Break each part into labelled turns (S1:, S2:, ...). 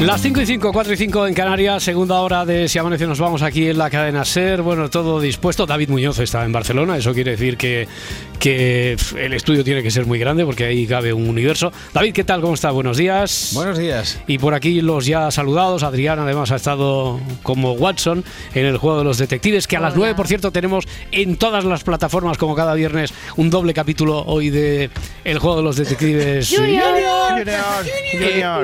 S1: Las 5 y 5, 4 y 5 en Canarias, segunda hora de Si Amanece, nos vamos aquí en la cadena SER. Bueno, todo dispuesto. David Muñoz está en Barcelona, eso quiere decir que, que el estudio tiene que ser muy grande porque ahí cabe un universo. David, ¿qué tal? ¿Cómo está? Buenos días.
S2: Buenos días.
S1: Y por aquí los ya saludados. Adrián además ha estado como Watson en el juego de los detectives, que a las 9, por cierto, tenemos en todas las plataformas, como cada viernes, un doble capítulo hoy de El juego de los detectives.
S2: Junior.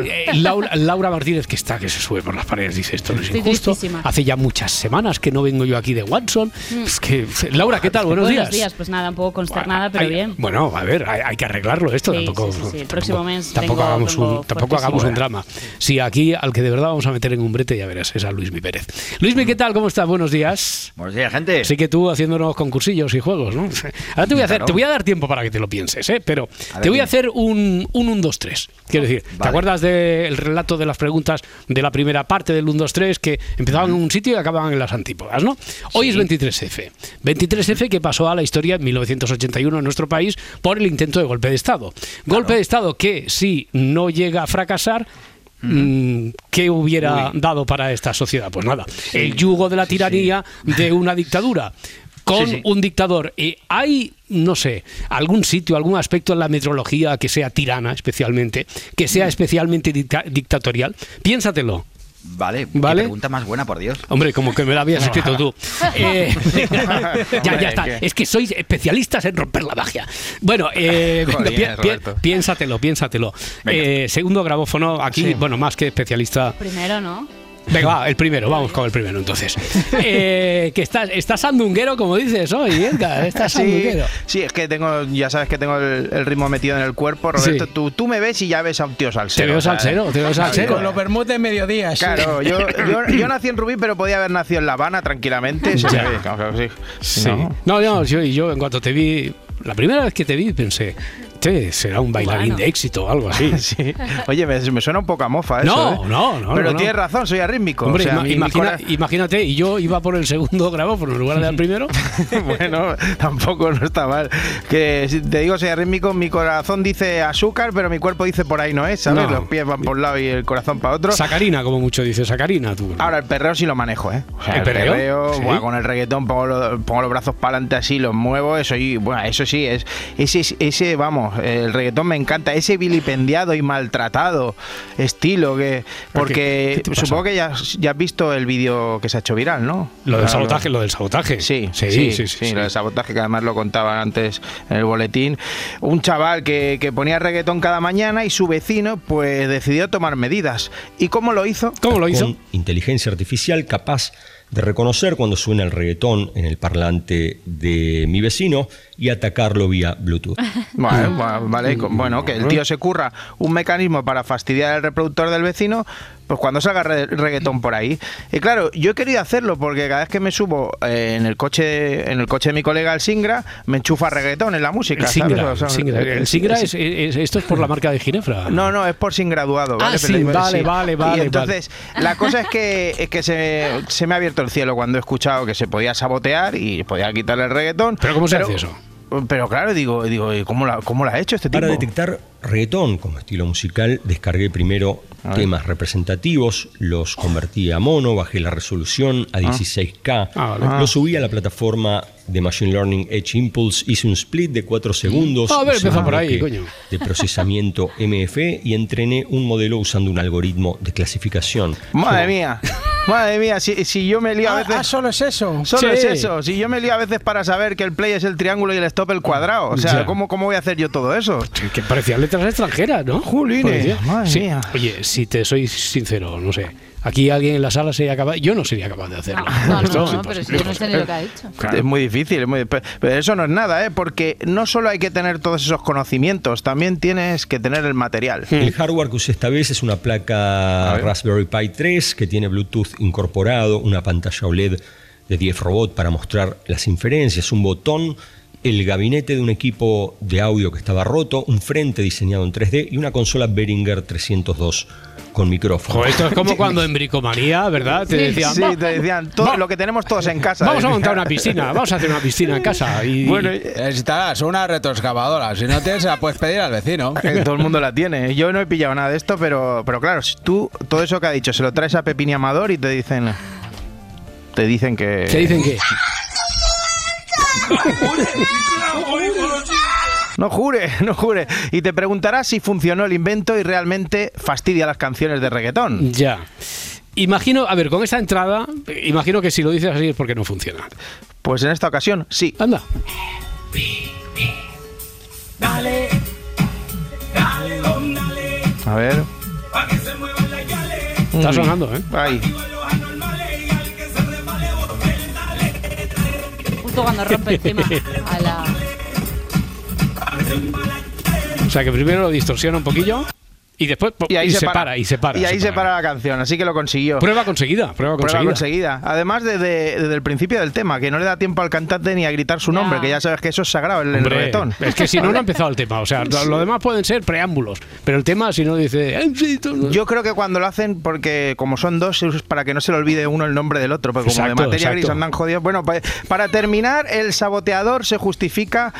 S1: Eh, eh, Laura, Laura Martínez, que está, que se sube por las paredes, dice esto no es
S3: Estoy
S1: injusto.
S3: tristísima.
S1: Hace ya muchas semanas que no vengo yo aquí de Watson. Es que, Laura, ¿qué tal? Buenos,
S3: Buenos días, pues nada, un poco consternada, pero
S1: Hay-
S3: bien.
S1: Bueno, a ver, hay, hay que arreglarlo esto.
S3: Sí,
S1: tampoco
S3: sí, sí, sí. El próximo
S1: tampoco-
S3: mes
S1: tampoco hagamos, un, tampoco hagamos un drama. Sí, aquí al que de verdad vamos a meter en un brete, ya verás, es a Luismi Pérez. Luismi, ¿qué tal? ¿Cómo estás? Buenos días.
S2: Buenos días, gente.
S1: Así que tú haciéndonos concursillos y juegos, ¿no? Ahora te voy a hacer,
S2: Claro.
S1: te voy a dar tiempo para que te lo pienses, ¿eh? Pero
S2: ver,
S1: te voy a hacer un 1 1 2 3. Quiero decir, ¿te acuerdas del relato de las preguntas de la primera parte del 1 2 3 que empezaban en un sitio y acababan en las antípodas, ¿no? Hoy es 23F. 23F que pasó a la historia en 1981 en nuestro país por el intento de golpe de Estado. Golpe de Estado que si no llega a fracasar Mm, ¿Qué hubiera dado para esta sociedad? Pues nada, el yugo de la tiranía de una dictadura con
S2: Sí, sí.
S1: un dictador. Eh, ¿Hay, no sé, algún sitio, algún aspecto en la metrología que sea tirana especialmente, que
S2: Mm.
S1: sea especialmente dicta- dictatorial? Piénsatelo.
S2: Vale,
S1: Vale.
S2: qué pregunta más buena, por Dios.
S1: Hombre, como que me la habías escrito tú. Eh, ya, ya está. Es que sois especialistas en romper la magia. Bueno, eh, venga,
S2: Joder,
S1: pi- pi-
S2: Roberto.
S1: piénsatelo, piénsatelo. Eh, segundo grabófono, aquí,
S2: Sí.
S1: bueno, más que especialista.
S3: Primero, ¿no?
S1: Venga, va, el primero, vamos con el primero entonces. Eh, que estás, estás sandunguero, como dices hoy, Edgar, estás
S4: Sí,
S1: sandunguero.
S4: sí, es que tengo, ya sabes que tengo el, el ritmo metido en el cuerpo, Roberto.
S1: Sí.
S4: Tú, tú me ves y ya ves a un tío
S1: Te
S4: salsero.
S1: veo
S4: o sea,
S1: salsero, te veo salsero.
S2: Con los
S5: vermut de mediodía. sí.
S4: Claro, yo, yo, yo nací en Rubí, pero podía haber nacido en La Habana tranquilamente. se
S1: Ya.
S4: me ve, claro, sí.
S1: Sí.
S4: No.
S1: No, no, yo, yo en cuanto te vi, la primera vez que te vi pensé, "Este será un bailarín de éxito o algo así.
S4: Sí. Oye, me, me suena un poco a mofa eso.
S1: No,
S4: ¿eh?
S1: no, no,
S4: Pero
S1: no, no.
S4: tienes razón, soy arrítmico.
S1: Hombre,
S4: o sea,
S1: ima-
S4: mi- mi
S1: imagina-
S4: cora-
S1: imagínate, y yo iba por el segundo grabófono en lugar del primero.
S4: bueno, tampoco no está mal. Que si te digo, soy arrítmico, mi corazón dice azúcar, pero mi cuerpo dice por ahí no es, ¿sabes?
S1: No.
S4: Los pies van por un lado y el corazón para otro.
S1: Sacarina, como mucho dice Sacarina, tú.
S4: Ahora, el perreo sí lo manejo, ¿eh? O sea,
S1: ¿El
S4: el,
S1: perreo?
S4: perreo,
S1: Sí.
S4: buah, con el reggaetón pongo, lo- pongo los brazos para adelante así, los muevo, eso y, bueno, eso sí, es ese, ese, vamos, el reggaetón me encanta, ese vilipendiado y maltratado estilo que, porque
S1: ¿Qué- qué te pasa?
S4: supongo que ya, ya has visto el vídeo que se ha hecho viral, ¿no?
S1: Lo del
S4: Claro.
S1: sabotaje, lo del sabotaje.
S4: Sí,
S1: sí,
S4: sí,
S1: sí.
S4: sí,
S1: sí, sí.
S4: lo del sabotaje que además lo contaban antes en el boletín. Un chaval que, que ponía reggaetón cada mañana y su vecino pues decidió tomar medidas. ¿Y cómo lo hizo?
S1: ¿Cómo lo hizo?
S6: con inteligencia artificial capaz de reconocer cuando suena el reggaetón en el parlante de mi vecino y atacarlo vía Bluetooth.
S4: Bueno, que el tío se curra un mecanismo para fastidiar el reproductor del vecino, pues cuando salga re- reggaetón por ahí. Y claro, yo he querido hacerlo porque cada vez que me subo eh, en el coche en el coche de mi colega el Singra, me enchufa reggaetón en la música.
S1: El. Singra.
S4: O sea,
S1: el Singra.
S4: el-
S1: El Singra
S4: el-
S1: es, es- esto es por la marca de Ginefra.
S4: No, no, es por sin graduado, ¿vale?
S1: Ah, sí, vale, vale, vale,
S4: Y entonces, la cosa es que, es que se, se me ha abierto el cielo cuando he escuchado que se podía sabotear y podía quitarle el reggaetón.
S1: ¿Pero cómo se hace eso?
S4: Pero claro, digo, digo ¿y ¿cómo, la, ¿cómo lo ha hecho este tipo?
S6: Para detectar reggaetón como estilo musical, descargué primero temas representativos, los convertí a mono, bajé la resolución a 16K,
S1: Ah, vale.
S6: lo subí a la plataforma de Machine Learning Edge Impulse, hice un split de 4 segundos,
S1: Ah, a ver,
S6: hice
S1: empezó
S6: un
S1: por ahí,
S6: bloque
S1: coño.
S6: de procesamiento MF y entrené un modelo usando un algoritmo de clasificación.
S4: Madre mía, madre mía, si, si yo me lío a
S5: Ah,
S4: veces...
S5: ah, solo es eso.
S4: Solo
S1: Sí.
S4: es eso. Si yo me lío a veces para saber que el play es el triángulo y el stop el cuadrado. O sea,
S1: Ya.
S4: ¿cómo, ¿cómo voy a hacer yo todo eso?
S1: Que parecían letras extranjeras, ¿no? Parecía.
S4: madre
S1: Sí.
S4: mía.
S1: Oye, si te soy sincero, no sé. aquí alguien en la sala sería capaz. Yo no sería capaz de hacerlo.
S3: No, no,
S1: es
S3: no, pero si yo no sé ni lo que ha dicho.
S1: Claro.
S4: Es muy difícil, es muy- pe- pero eso no es nada, ¿eh? porque no solo hay que tener todos esos conocimientos, también tienes que tener el material.
S6: El hardware que usé esta vez es una placa Raspberry Pi 3 que tiene Bluetooth incorporado, una pantalla OLED de 10 robot para mostrar las inferencias, un botón, el gabinete de un equipo de audio que estaba roto, un frente diseñado en 3D y una consola Behringer 302 con micrófono.
S1: Joder, esto es como cuando en Bricomanía, ¿verdad? Te decían,
S4: Sí,
S1: "Va-
S4: te decían todo
S1: va-
S4: lo que tenemos todos en casa.
S1: vamos a montar una piscina, vamos a hacer una piscina en casa. Y,
S4: Bueno,
S5: Necesitarás una retroexcavadora. Si no tienes, la puedes pedir al vecino.
S4: todo el mundo la tiene. Yo no he pillado nada de esto, pero, pero claro, si tú todo eso que ha dicho se lo traes a Pepini Amador y te dicen. Te dicen que.
S1: ¿Qué dicen que?
S4: No jure, no jure. Y te preguntarás si funcionó el invento y realmente fastidia las canciones de reggaetón.
S1: Ya. Imagino, a ver, con esta entrada, imagino que si lo dices así es porque no funciona.
S4: Pues en esta ocasión, sí.
S1: Anda.
S4: A ver.
S1: Está sonando, ¿eh?
S4: Ahí.
S3: Justo cuando rompe el tema a la...
S1: O sea que primero lo distorsiona un poquillo y después
S4: Y ahí se,
S1: para, y se para.
S4: Y ahí se para la canción, así que lo consiguió.
S1: Prueba conseguida, prueba conseguida.
S4: Prueba conseguida. Además, desde, desde el principio del tema, que no le da tiempo al cantante ni a gritar su nombre, que ya sabes que eso es sagrado en el
S1: Hombre,
S4: reggaetón.
S1: Es que si no, no ha empezado el tema. O sea, lo, lo demás pueden ser preámbulos. Pero el tema, si no dice. "Ay, sí,
S4: Yo creo que cuando lo hacen, porque como son dos, es para que no se le olvide uno el nombre del otro, porque como
S1: Exacto,
S4: de materia gris andan jodidos. Bueno, pa- para terminar, el saboteador se justifica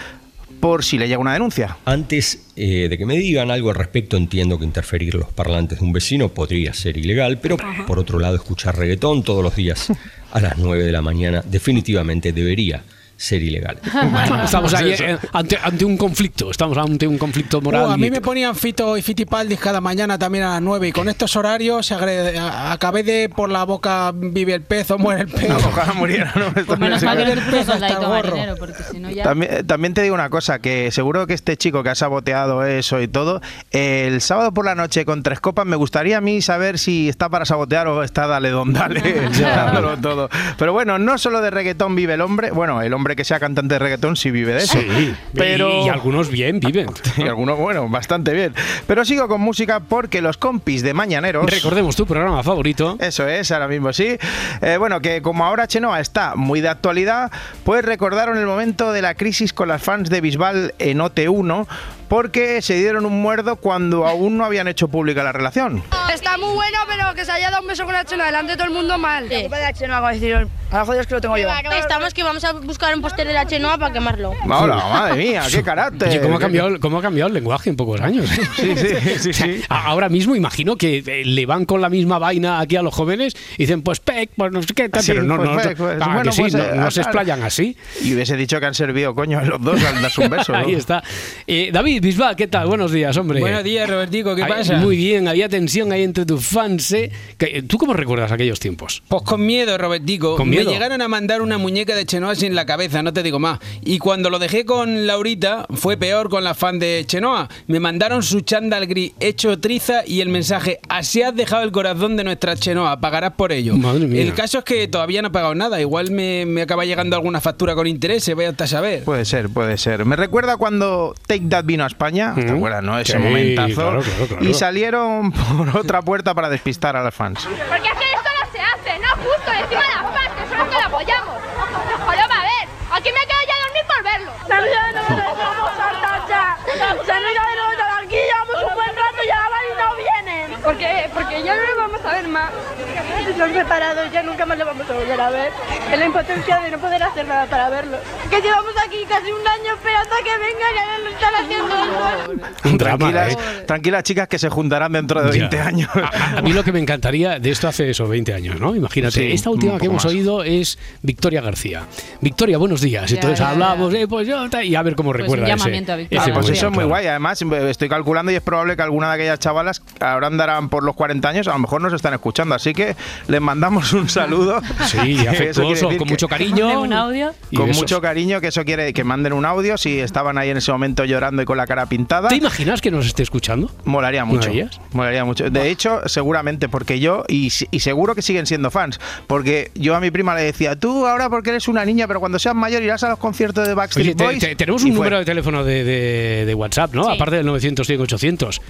S4: por si le llega una denuncia.
S6: Antes eh, de que me digan algo al respecto, entiendo que interferir los parlantes de un vecino podría ser ilegal, pero por otro lado, escuchar reggaetón todos los días a las 9 de la mañana definitivamente debería ser ilegal.
S1: Estamos ahí eh, ante, ante un conflicto. Estamos ante un conflicto moral.
S5: Uh, a mí me ponían Fito y Fitipaldis cada mañana también a las 9 y con estos horarios agre- acabé de por la boca vive el pez o muere el pez.
S4: Ojalá muriera, ¿no?
S3: Pues menos
S4: no
S3: mal
S4: se
S3: que no
S4: puede.
S3: te puso
S5: Hasta el
S3: soldadito
S5: gorro.
S3: marinero, porque si no ya...
S4: También, eh, también te digo una cosa, que seguro que este chico que ha saboteado eso y todo, el sábado por la noche con tres copas, me gustaría a mí saber si está para sabotear o está dale don dale, dándolo todo. Pero bueno, no solo de reggaetón vive el hombre, bueno, el hombre que sea cantante de reggaetón sí vive de eso.
S1: Sí,
S4: pero...
S1: y, y algunos bien viven.
S4: y algunos, bueno, bastante bien. Pero sigo con música porque los compis de Mañaneros...
S1: Recordemos tu programa favorito.
S4: Eso es, ahora mismo sí. Eh, bueno, que como ahora Chenoa está muy de actualidad, pues recordaron el momento de la crisis con las fans de Bisbal en OT1, porque se dieron un muerdo cuando aún no habían hecho pública la relación.
S7: Está muy bueno, pero que se haya dado un beso con la chena delante de todo el mundo mal. La culpa de la chenoa, como decir, a jodidos que lo tengo yo.
S8: Estamos que vamos a buscar un póster de la Chenoa para quemarlo.
S4: Hola, madre mía, qué carácter.
S1: Oye, ¿cómo ha, cambiado, ¿Cómo ha cambiado el lenguaje en pocos años?
S4: Sí, sí, sí,
S1: O sea,
S4: sí.
S1: a- Ahora mismo imagino que eh, le van con la misma vaina aquí a los jóvenes y dicen, pues pec, pues no sé qué, tal,
S4: Sí,
S1: pero no,
S4: pues,
S1: no,
S4: pec, pues,
S1: ah,
S4: bueno,
S1: que sí,
S4: pues,
S1: no,
S4: eh,
S1: no se explayan así.
S4: Y hubiese dicho que han servido, coño, a los dos al darse un beso. ¿no?
S1: Ahí está. Eh, David Bisbal, ¿qué tal? Buenos días, hombre.
S5: Buenos días, Robertico, ¿qué
S1: Ay,
S5: pasa?
S1: Muy bien, había tensión ahí entre tus fans. ¿eh? Que- ¿Tú cómo recuerdas aquellos tiempos?
S5: Pues con miedo, Robertico.
S1: ¿Con miedo?
S5: Me llegaron a mandar una muñeca de Chenoa sin la cabeza, no te digo más. Y cuando lo dejé con Laurita, fue peor con la fan de Chenoa. Me mandaron su chándal gris hecho triza y el mensaje, así has dejado el corazón de nuestra Chenoa, pagarás por ello.
S1: Madre mía.
S5: El caso es que todavía no he pagado nada. Igual me, me acaba llegando alguna factura con intereses, vaya hasta a saber.
S4: Puede ser, puede ser. Me recuerda cuando Take That vino a España, ¿te acuerdas, no? Ese
S1: Sí,
S4: momentazo.
S1: claro, claro, claro.
S4: Y salieron por otra puerta para despistar a las fans.
S8: Porque es que esto no se hace, no justo, encima de las partes, solo que lo apoyamos. Joder, a ver, aquí me quedo ya a dormir por verlo.
S7: ¡Vamos a ya! ¡Se han ido de nuevo aquí! ¡Llevamos un buen rato y ahora no vienen! ¿Por qué? Porque ya no a ver más. Estamos separados, ya nunca más lo vamos a volver a ver. Es la impotencia de no poder hacer nada para verlo. Que llevamos aquí casi un año esperando a que venga y ahora lo están haciendo.
S1: Un drama,
S4: tranquilas,
S1: ¿eh?
S4: tranquilas chicas que se juntarán dentro de 20
S1: Ya.
S4: años.
S1: A, a mí lo que me encantaría, de esto hace eso, 20 años, ¿no? Imagínate,
S4: Sí,
S1: esta última que hemos
S4: más.
S1: oído es Victoria García. Victoria, buenos días.
S3: Ya,
S1: Entonces
S3: ya, ya.
S1: hablamos, eh, pues yo, y a ver cómo
S3: Pues un
S1: recuerda ese-
S3: llamamiento a Victoria.
S1: ese
S4: Ah, pues
S1: momento,
S4: eso es muy
S1: claro.
S4: guay. Además, estoy calculando y es probable que alguna de aquellas chavalas ahora andarán por los 40 años, a lo mejor nos están escuchando, así que les mandamos un saludo.
S1: Sí, afectuoso, con mucho cariño.
S3: un audio.
S4: Con mucho cariño, que eso quiere que manden un audio si estaban ahí en ese momento llorando y con la cara pintada.
S1: ¿Te imaginas que nos esté escuchando?
S4: Molaría mucho. Molaría mucho. De hecho, seguramente, porque yo, y, y seguro que siguen siendo fans, porque yo a mi prima le decía, tú ahora porque eres una niña, pero cuando seas mayor irás a los conciertos de Backstreet Boys.
S1: te- tenemos un
S4: fue.
S1: número de teléfono de, de- de WhatsApp, ¿no?
S3: Sí.
S1: Aparte del 900 100 800.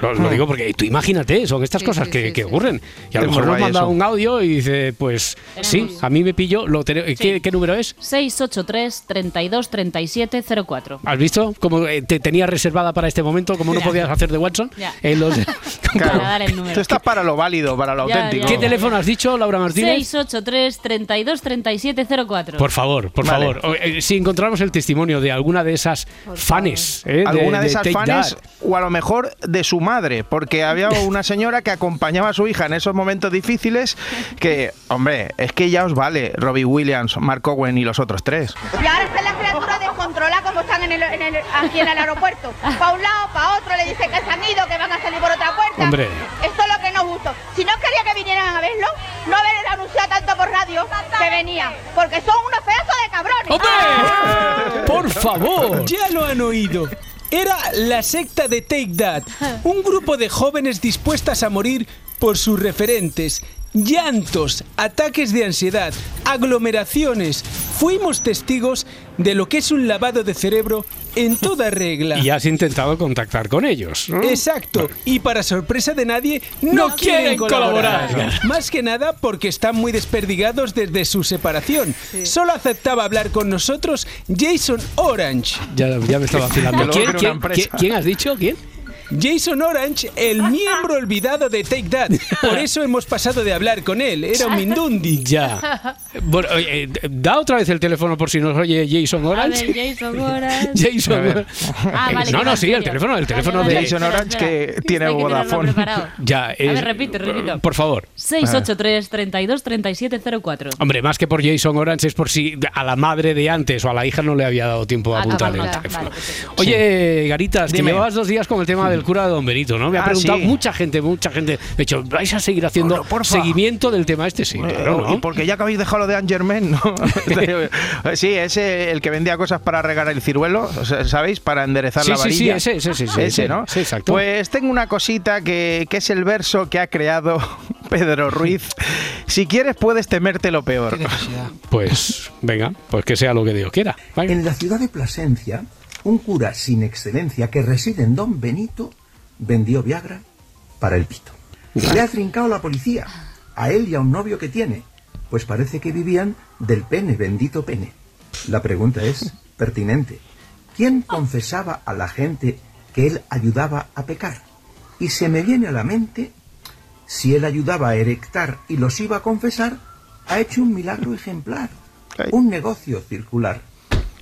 S1: Lo, lo
S4: Mm.
S1: digo porque tú imagínate, son estas
S3: Sí,
S1: cosas
S3: sí,
S1: que,
S3: sí,
S1: que
S3: sí.
S1: ocurren. Y a lo mejor nos manda
S4: eso.
S1: un audio y dice, pues sí, a mí me pilló, lo ¿qué, qué número es?
S3: 683 32 37 04.
S1: ¿Has visto? Como eh, te tenía reservada para este momento, como no
S3: Ya.
S1: podías hacer de Watson.
S3: Ya.
S1: en los-
S4: Claro.
S3: Para dar el número.
S4: Tú estás para lo válido, para lo
S3: Ya,
S4: auténtico.
S3: ya.
S1: ¿Qué teléfono has dicho, Laura Martínez?
S3: 683 32 37 04.
S1: Por favor, por
S4: Vale.
S1: favor. O, eh, si encontramos el testimonio de alguna de esas fanes, eh,
S4: alguna de, esas
S1: That.
S4: o a lo mejor de su madre, porque había una señora que acompañaba a su hija en esos momentos difíciles que, hombre, es que ya os vale Robbie Williams, Mark Owen y los otros tres.
S8: Y ahora están las criaturas descontroladas como están en el, en el- aquí en el aeropuerto. Para un lado, para otro, le dice que se han ido, que van a salir por otra puerta.
S1: Hombre.
S8: Esto es lo que nos gustó. Si no quería que vinieran a verlo, no haber anunciado tanto por radio que venía. Porque son unos pedazos de cabrones.
S1: ¡Hombre! ¡Por favor!
S5: Ya lo han oído. Era la secta de Take That, un grupo de jóvenes dispuestas a morir por sus referentes. Llantos, ataques de ansiedad, aglomeraciones. Fuimos testigos de lo que es un lavado de cerebro en toda regla.
S1: Y has intentado contactar con ellos. ¿no?
S5: Exacto. Y para sorpresa de nadie, no,
S1: No
S5: quieren
S1: quieren
S5: colaborar.
S1: colaborar.
S5: Más que nada porque están muy desperdigados desde su separación. Solo aceptaba hablar con nosotros Jason Orange.
S1: Ya, ya me estaba vacilando.
S4: Que luego
S1: ¿Quién,
S4: crea una
S1: quién-
S4: empresa.
S1: quién- quién has dicho? ¿Quién?
S5: Jason Orange, el miembro olvidado de Take That. Por eso hemos pasado de hablar con él. Era un Mindundi.
S1: Ya. Bueno, oye, eh, da otra vez el teléfono por si nos oye Jason
S3: A
S1: Orange.
S3: ver, Jason Orange.
S1: Jason.
S3: Ah,
S1: Eh,
S3: vale,
S1: no, no, sí, el teléfono, el teléfono
S3: vale,
S1: de
S4: Jason Orange
S3: espera.
S4: que tiene Vodafone.
S1: Ya,
S3: A
S1: es-
S3: ver, repite, repito.
S1: Por favor.
S3: 683 32 37 04.
S1: Hombre, más que por Jason Orange es por si a la madre de antes o a la hija no le había dado tiempo a
S3: Ah,
S1: apuntar el
S3: tomar nota.
S1: teléfono. Oye, Garitas, que
S4: Dime.
S1: llevabas dos días con el tema del cura de Don Benito, ¿no? Me ha
S4: Ah,
S1: preguntado
S4: sí.
S1: mucha gente, mucha gente. De hecho, ¿vais a seguir haciendo
S4: Hola, porfa.
S1: seguimiento del tema este? Sí, claro, ¿no?
S4: Porque ya que habéis dejado lo de Angermen, ¿no? sí, ese el que vendía cosas para regar el ciruelo, ¿sabéis? Para enderezar
S1: Sí,
S4: la
S1: sí,
S4: varilla.
S1: sí, ese, ese, sí, sí,
S4: Ese,
S1: ese.
S4: ¿no?
S1: Sí, exacto.
S4: Pues tengo una cosita que, que es el verso que ha creado Pedro Ruiz. Si quieres, puedes temerte lo peor.
S1: Pues venga, pues que sea lo que Dios quiera. Venga.
S9: En la ciudad de Plasencia, un cura sin excelencia que reside en Don Benito vendió Viagra para el pito. Le ha trincado la policía, a él y a un novio que tiene, pues parece que vivían del pene, bendito pene. La pregunta es pertinente. ¿Quién confesaba a la gente que él ayudaba a pecar? Y se me viene a la mente, si él ayudaba a erectar y los iba a confesar, ha hecho un milagro ejemplar, un negocio circular.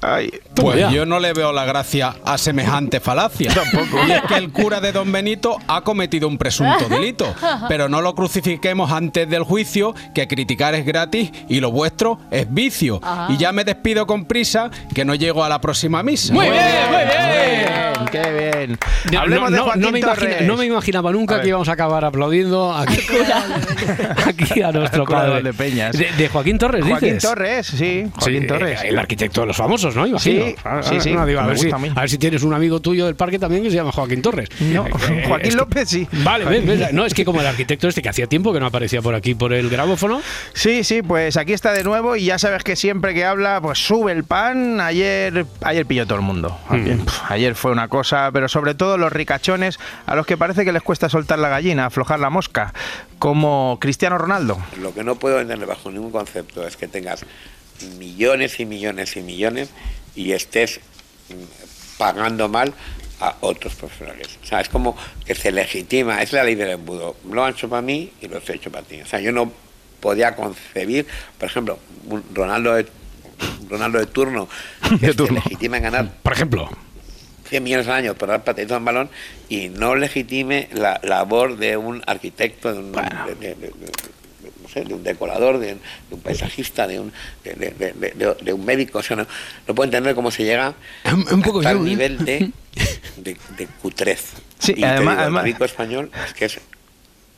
S4: Ay,
S5: Pues
S1: ya.
S5: yo no le veo la gracia a semejante falacia. Tampoco. Y es que el cura de Don Benito ha cometido un presunto delito. Pero no lo crucifiquemos antes del juicio, que criticar es gratis y lo vuestro es vicio.
S3: Ajá.
S5: Y ya me despido con prisa, que no llego a la próxima misa.
S1: Muy bien, muy bien.
S4: bien, qué bien.
S1: No,
S4: Hablemos
S1: no,
S4: de
S1: no,
S4: Joaquín
S1: no me imagina-
S4: Torres.
S1: no me imaginaba nunca que íbamos a acabar aplaudiendo aquí, aquí a nuestro
S4: cura de
S1: padre.
S4: Valdepeñas.
S1: De, de Joaquín Torres,
S4: Joaquín
S1: dices.
S4: Torres, sí, Joaquín
S1: Sí,
S4: Torres.
S1: El arquitecto de los famosos, ¿no? Imagino.
S4: Sí,
S1: Ah,
S4: sí,
S1: ah,
S4: sí,
S1: no, digo, a, ver si,
S4: gusta a mí.
S1: a ver si tienes un amigo tuyo del parque también que se llama Joaquín Torres.
S4: No,
S1: Eh, eh,
S4: Joaquín
S1: que-
S4: López sí.
S1: Vale, ves, ves, no, es que como el arquitecto este que hacía tiempo que no aparecía por aquí por el grabófono.
S4: Sí, sí, pues aquí está de nuevo y ya sabes que siempre que habla, pues sube el pan. Ayer, ayer pilló todo el mundo. Ayer, pf, ayer fue una cosa, pero sobre todo los ricachones a los que parece que les cuesta soltar la gallina, aflojar la mosca, como Cristiano Ronaldo.
S10: Lo que no puedo entender bajo ningún concepto es que tengas millones y millones y millones y estés mm, pagando mal a otros profesionales. O sea, es como que se legitima, es la ley del embudo. Lo han hecho para mí y lo he hecho para ti. O sea, yo no podía concebir, por ejemplo, un Ronaldo de, Ronaldo de turno que se legitima en ganar
S1: Por ejemplo.
S10: 100 millones al año por dar pataditas en balón y no legitime la labor de un arquitecto, de un, de- de- de- de- de- sé, de un decorador, de, de un paisajista, de un, de, un médico. O sea, no, no puedo entender cómo se llega
S1: Un- un poco
S10: a tal
S1: ¿eh?
S10: nivel de, de, cutrez.
S4: Sí,
S10: y
S4: además-
S10: digo,
S4: además-
S10: el rico español es que es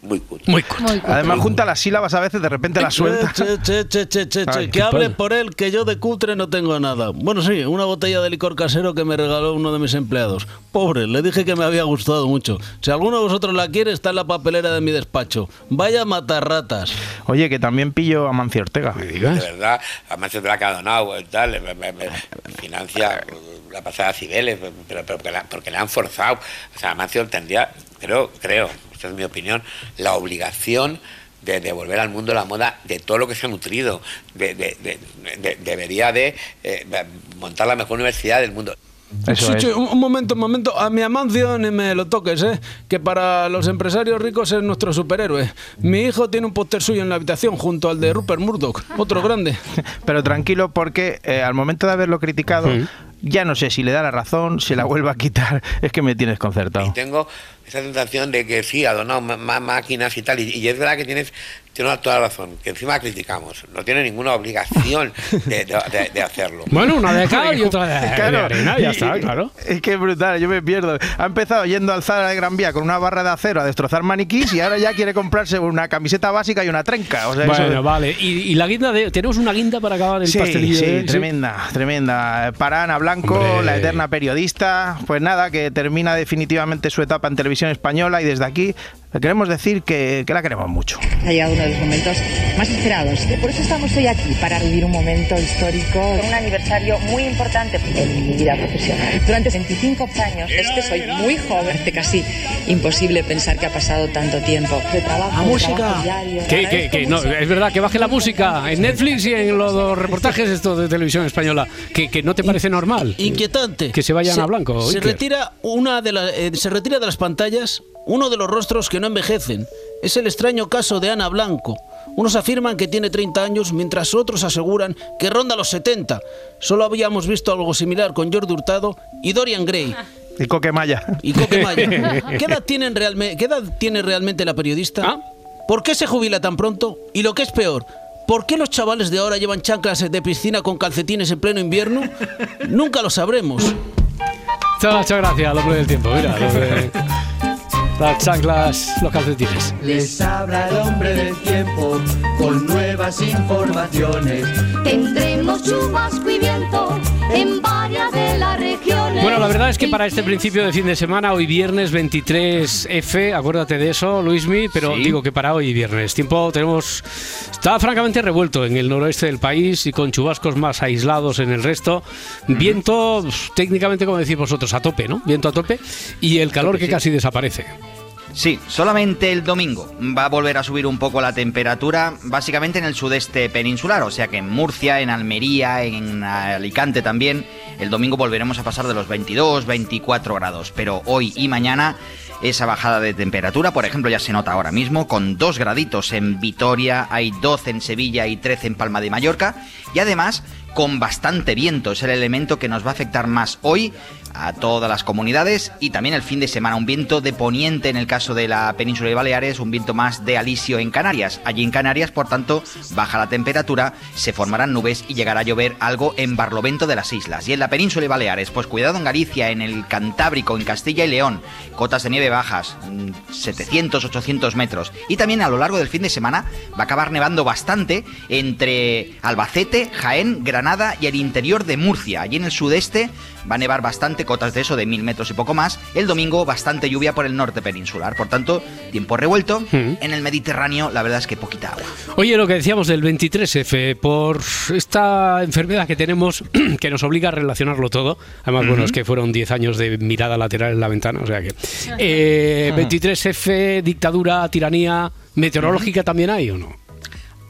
S10: muy cutre.
S1: Muy cutre.
S4: Además, junta las sílabas a veces, de repente las suelta.
S11: Che, che, che, che, che, che,
S4: Ay,
S11: que
S4: ¿qué
S11: hable por él, que yo de cutre no tengo nada. Bueno, sí, una botella de licor casero que me regaló uno de mis empleados. Pobre, le dije que me había gustado mucho. Si alguno de vosotros la quiere, está en la papelera de mi despacho. Vaya a matar ratas.
S4: Oye, que también pillo a Mancio Ortega.
S10: De verdad, además se te la ha donado, tal, me, me- me financia la pasada Cibeles, pero, pero porque, la- porque le han forzado. O sea, Amancio tendría, creo, creo, esta es mi opinión, la obligación de devolver al mundo la moda de todo lo que se ha nutrido. De, de- de- de- debería de eh, montar la mejor universidad del mundo.
S4: Eso
S5: Sí,
S4: es.
S5: sí, un, un momento, un momento. A mi Amancio ni me lo toques, ¿eh? Que para los empresarios ricos es nuestro superhéroe. Mi hijo tiene un póster suyo en la habitación junto al de Rupert Murdoch, otro grande.
S4: Pero tranquilo porque eh, al momento de haberlo criticado, ya no sé si le da la razón, si la vuelve a quitar. Es que me tienes concertado.
S10: tengo esa sensación de que sí, ha donado ma- máquinas y tal, y, y es verdad que tienes, tienes toda la razón, que encima criticamos, no tiene ninguna obligación de, de- de- de hacerlo.
S1: Bueno, una de cal y otra de, de arena, ya está, claro.
S4: Es que es brutal, yo me pierdo. Ha empezado yendo al Zara de Gran Vía con una barra de acero a destrozar maniquís y ahora ya quiere comprarse una camiseta básica y una trenca. O sea, eso-
S1: Bueno, vale. Y, y la guinda de. Tenemos una guinda para acabar el
S4: Sí,
S1: pastelillo.
S4: sí,
S1: ¿eh?
S4: tremenda, tremenda. Para Ana Blanco,
S1: Hombre.
S4: la eterna periodista, pues nada, que termina definitivamente su etapa en televisión española y desde aquí le queremos decir que, que la queremos mucho.
S12: Ha llegado uno de los momentos más esperados. Por eso estamos hoy aquí, para vivir un momento histórico, un aniversario muy importante en mi vida profesional. Durante 25 años, es que soy muy joven, casi imposible pensar que ha pasado tanto tiempo de trabajo,
S1: La
S12: de
S1: música. Que, que, que no, es verdad que baje la música en Netflix y en los reportajes estos de televisión española. Que, que no te parece normal.
S11: Inquietante.
S1: Que se vayan
S11: Se-
S1: a blanco.
S11: Se
S1: Iker.
S11: retira, una de la- eh, se retira de las pantallas uno de los rostros que no envejecen. Es el extraño caso de Ana Blanco. Unos afirman que tiene 30 años, mientras otros aseguran que ronda los 70. Solo habíamos visto algo similar con Jordi Hurtado y Dorian Gray.
S4: Y Coquemaya.
S11: Y Coquemaya. ¿Qué edad, tienen realme- ¿Qué edad tiene realmente la periodista?
S1: Ah.
S11: ¿Por qué se jubila tan pronto? Y lo que es peor, ¿por qué los chavales de ahora llevan chanclas de piscina con calcetines en pleno invierno? Nunca lo sabremos.
S1: Muchas, gracias, al hombre del tiempo. Mira, las chanclas, los calcetines.
S13: Les habla el hombre del tiempo con nuevas informaciones.
S14: Tendremos chubasco y viento en varias de las regiones.
S1: Bueno, la verdad es que para este principio de fin de semana, hoy viernes 23F, acuérdate de eso, Luismi, pero
S2: Sí.
S1: digo que para hoy viernes. Tiempo tenemos. Está francamente revuelto en el noroeste del país y con chubascos más aislados en el resto. Viento, técnicamente, como decís vosotros, a tope, ¿no? Viento a tope y el calor
S2: tope,
S1: que
S2: sí.
S1: casi desaparece.
S2: Sí, solamente el domingo. Va a volver a subir un poco la temperatura, básicamente en el sudeste peninsular, o sea que en Murcia, en Almería, en Alicante también, el domingo volveremos a pasar de los 22, 24 grados, pero hoy y mañana esa bajada de temperatura, por ejemplo, ya se nota ahora mismo, con 2 graditos en Vitoria, hay 12 en Sevilla y 13 en Palma de Mallorca, y además con bastante viento, es el elemento que nos va a afectar más hoy a todas las comunidades y también el fin de semana un viento de poniente en el caso de la península de Baleares, un viento más de alisio en Canarias. Allí en Canarias, por tanto, baja la temperatura, se formarán nubes y llegará a llover algo en Barlovento de las islas. Y en la península de Baleares, pues cuidado en Galicia, en el Cantábrico, en Castilla y León, cotas de nieve bajas, mm, 700, 800 metros. Y también a lo largo del fin de semana va a acabar nevando bastante entre Albacete, Jaén, Granada y el interior de Murcia. Allí en el sudeste va a nevar bastante, cotas de eso de mil metros y poco más. El domingo bastante lluvia por el norte peninsular. Por tanto, tiempo revuelto. En el Mediterráneo la verdad es que poquita agua.
S1: Oye, lo que decíamos del 23F, por esta enfermedad que tenemos que nos obliga a relacionarlo todo. Además, bueno, es que fueron 10 años de mirada lateral en la ventana, o sea que. Eh, 23F, dictadura, tiranía, meteorológica también hay o no?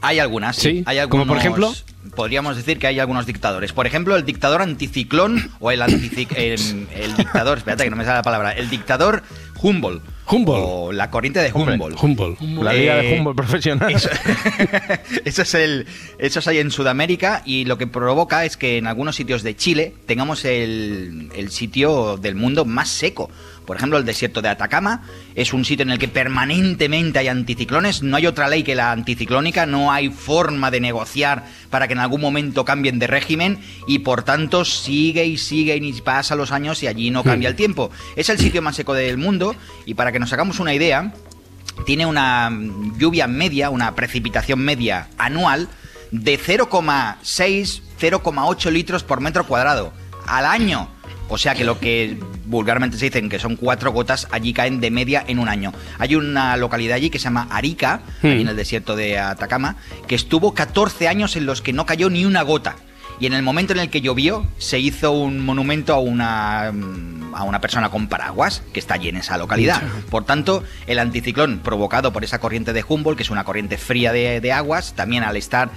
S2: Hay algunas, sí.
S1: Sí,
S2: Hay
S1: como por
S2: algunos-
S1: ejemplo.
S2: Podríamos decir que hay algunos dictadores. Por ejemplo, el dictador anticiclón o el, antici- em, el dictador, espérate que no me sale la palabra, el dictador Humboldt.
S1: Humboldt.
S2: O la corriente de
S4: Hombre,
S2: Humboldt.
S1: Humboldt.
S4: La liga de Humboldt profesional.
S2: Eso, eso es el, esos hay en Sudamérica y lo que provoca es que en algunos sitios de Chile tengamos el, el sitio del mundo más seco. Por ejemplo, el desierto de Atacama es un sitio en el que permanentemente hay anticiclones, no hay otra ley que la anticiclónica, no hay forma de negociar para que en algún momento cambien de régimen y por tanto sigue y sigue y pasa los años y allí no cambia el tiempo. Es el sitio más seco del mundo y para que nos hagamos una idea, tiene una lluvia media, una precipitación media anual de 0,6, 0,8 litros por metro cuadrado al año. O sea que lo que vulgarmente se dicen que son cuatro gotas, allí caen de media en un año. Hay una localidad allí que se llama Arica, allí en el desierto de Atacama, que estuvo 14 años en los que no cayó ni una gota. Y en el momento en el que llovió, se hizo un monumento a una, a una persona con paraguas que está allí en esa localidad. Por tanto, el anticiclón provocado por esa corriente de Humboldt, que es una corriente fría de, de aguas, también al estar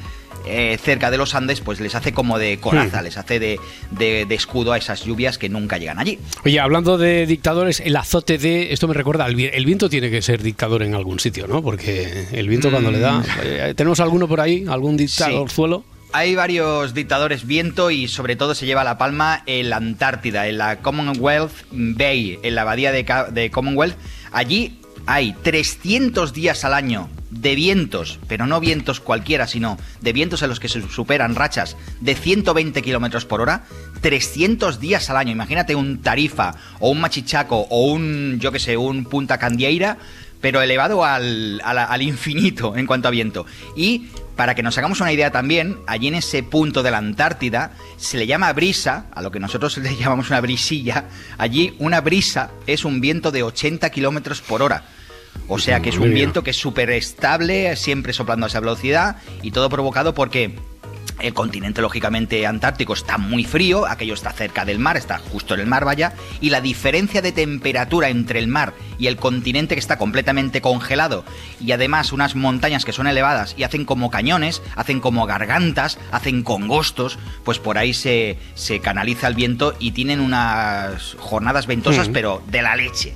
S2: eh, cerca de los Andes, pues les hace como de coraza, les hace de, de- de escudo a esas lluvias que nunca llegan allí.
S1: Oye, hablando de dictadores, el azote de. Esto me recuerda vi- El viento tiene que ser dictador en algún sitio, ¿no? Porque el viento cuando le da. eh, ¿Tenemos alguno por ahí? ¿Algún dictador suelo?
S2: Hay varios dictadores viento y sobre todo se lleva la palma en la Antártida, en la Commonwealth Bay, en la bahía de, de Commonwealth. Allí hay 300 días al año de vientos, pero no vientos cualquiera, sino de vientos en los que se superan rachas de 120 kilómetros por hora, 300 días al año. Imagínate un Tarifa o un Machichaco o un, yo que sé, un Punta Candieira, pero elevado al, al- al infinito en cuanto a viento. Y para que nos hagamos una idea también, allí en ese punto de la Antártida se le llama brisa, a lo que nosotros le llamamos una brisilla, allí una brisa es un viento de 80 kilómetros por hora. O sea que es un viento que es súper estable, siempre soplando a esa velocidad y todo provocado porque el continente, lógicamente, antártico está muy frío, aquello está cerca del mar, está justo en el mar, vaya, y la diferencia de temperatura entre el mar y el continente que está completamente congelado, y además unas montañas que son elevadas y hacen como cañones, hacen como gargantas, hacen congostos, pues por ahí se, se canaliza el viento y tienen unas jornadas ventosas,
S1: Mm.
S2: pero de la leche.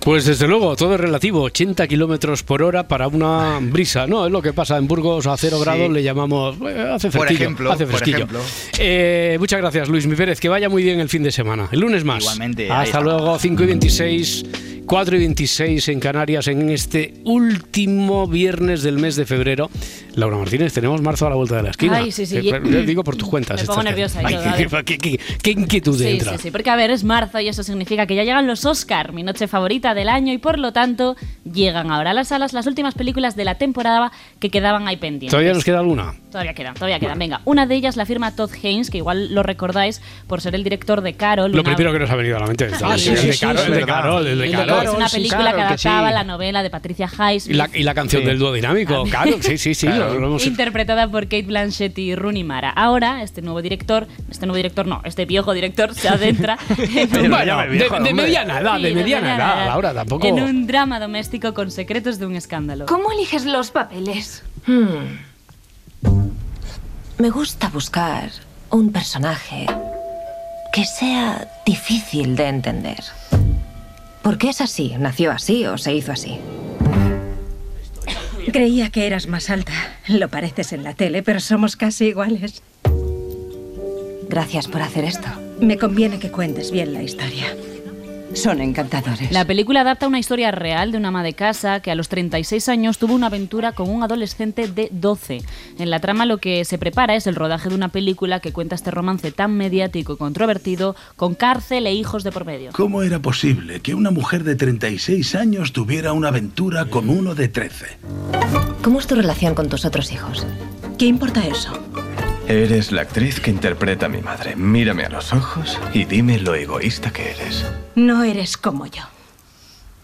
S1: Pues desde luego, todo es relativo. 80 kilómetros por hora para una brisa. No, es lo que pasa en Burgos a cero
S2: Sí.
S1: grados, le llamamos. eh, hace
S2: Por
S1: fresquillo.
S2: ejemplo,
S1: hace
S2: por ejemplo.
S1: Eh, muchas gracias, Luis Mi Pérez. Que vaya muy bien el fin de semana. El lunes más.
S2: Igualmente,
S1: Hasta luego, 5 y 26. 4 y 26 en Canarias en este último viernes del mes de febrero. Laura Martínez, tenemos marzo a la vuelta de la esquina.
S3: Ay, sí, sí.
S1: Eh, pero digo por tus cuentas.
S3: Me pongo nerviosa y
S1: Ay,
S3: todo,
S1: qué,
S3: a ver.
S1: qué- qué- qué inquietud
S3: Sí,
S1: entra.
S3: sí, sí, porque a ver, es marzo y eso significa que ya llegan los Oscar, mi noche favorita del año, y por lo tanto llegan ahora a las salas las últimas películas de la temporada que quedaban ahí pendientes.
S1: ¿Todavía nos queda alguna?
S3: Todavía quedan, todavía quedan. Venga, una de ellas la firma Todd Haynes, que igual lo recordáis por ser el director de Carol.
S1: Lo
S3: una-
S1: primero que nos ha venido a la mente es
S3: Ah, sí,
S1: el
S3: sí,
S1: de
S3: sí,
S1: Carol,
S3: es
S1: el de. Carol, el de
S3: Es
S1: Carol.
S3: una película que
S1: Claro que sí.
S3: adaptaba la novela de Patricia Highsmith.
S1: Y la, y la canción del dúo dinámico, claro, sí, sí, sí.
S3: Interpretada por Kate Blanchett y Rooney Mara. Ahora, este nuevo director, este nuevo director no, este viejo director se adentra en un,
S1: Bueno, de, de mediana edad,
S3: Sí,
S1: de mediana edad, Laura, tampoco.
S3: en un drama doméstico con secretos de un escándalo.
S15: ¿Cómo eliges los papeles?
S16: Hmm. Me gusta buscar un personaje que sea difícil de entender. ¿Por qué es así? ¿Nació así o se hizo así?
S17: Creía que eras más alta. Lo pareces en la tele, pero somos casi iguales.
S16: Gracias por hacer esto.
S17: Me conviene que cuentes bien la historia. Son encantadores.
S3: La película adapta una historia real de una ama de casa que a los 36 años tuvo una aventura con un adolescente de 12. En la trama lo que se prepara es el rodaje de una película que cuenta este romance tan mediático y controvertido con cárcel e hijos de por medio.
S18: ¿Cómo era posible que una mujer de 36 años tuviera una aventura con uno de 13?
S16: ¿Cómo es tu relación con tus otros hijos?
S17: ¿Qué importa eso?
S19: Eres la actriz que interpreta a mi madre. Mírame a los ojos y dime lo egoísta que eres.
S17: No eres como yo.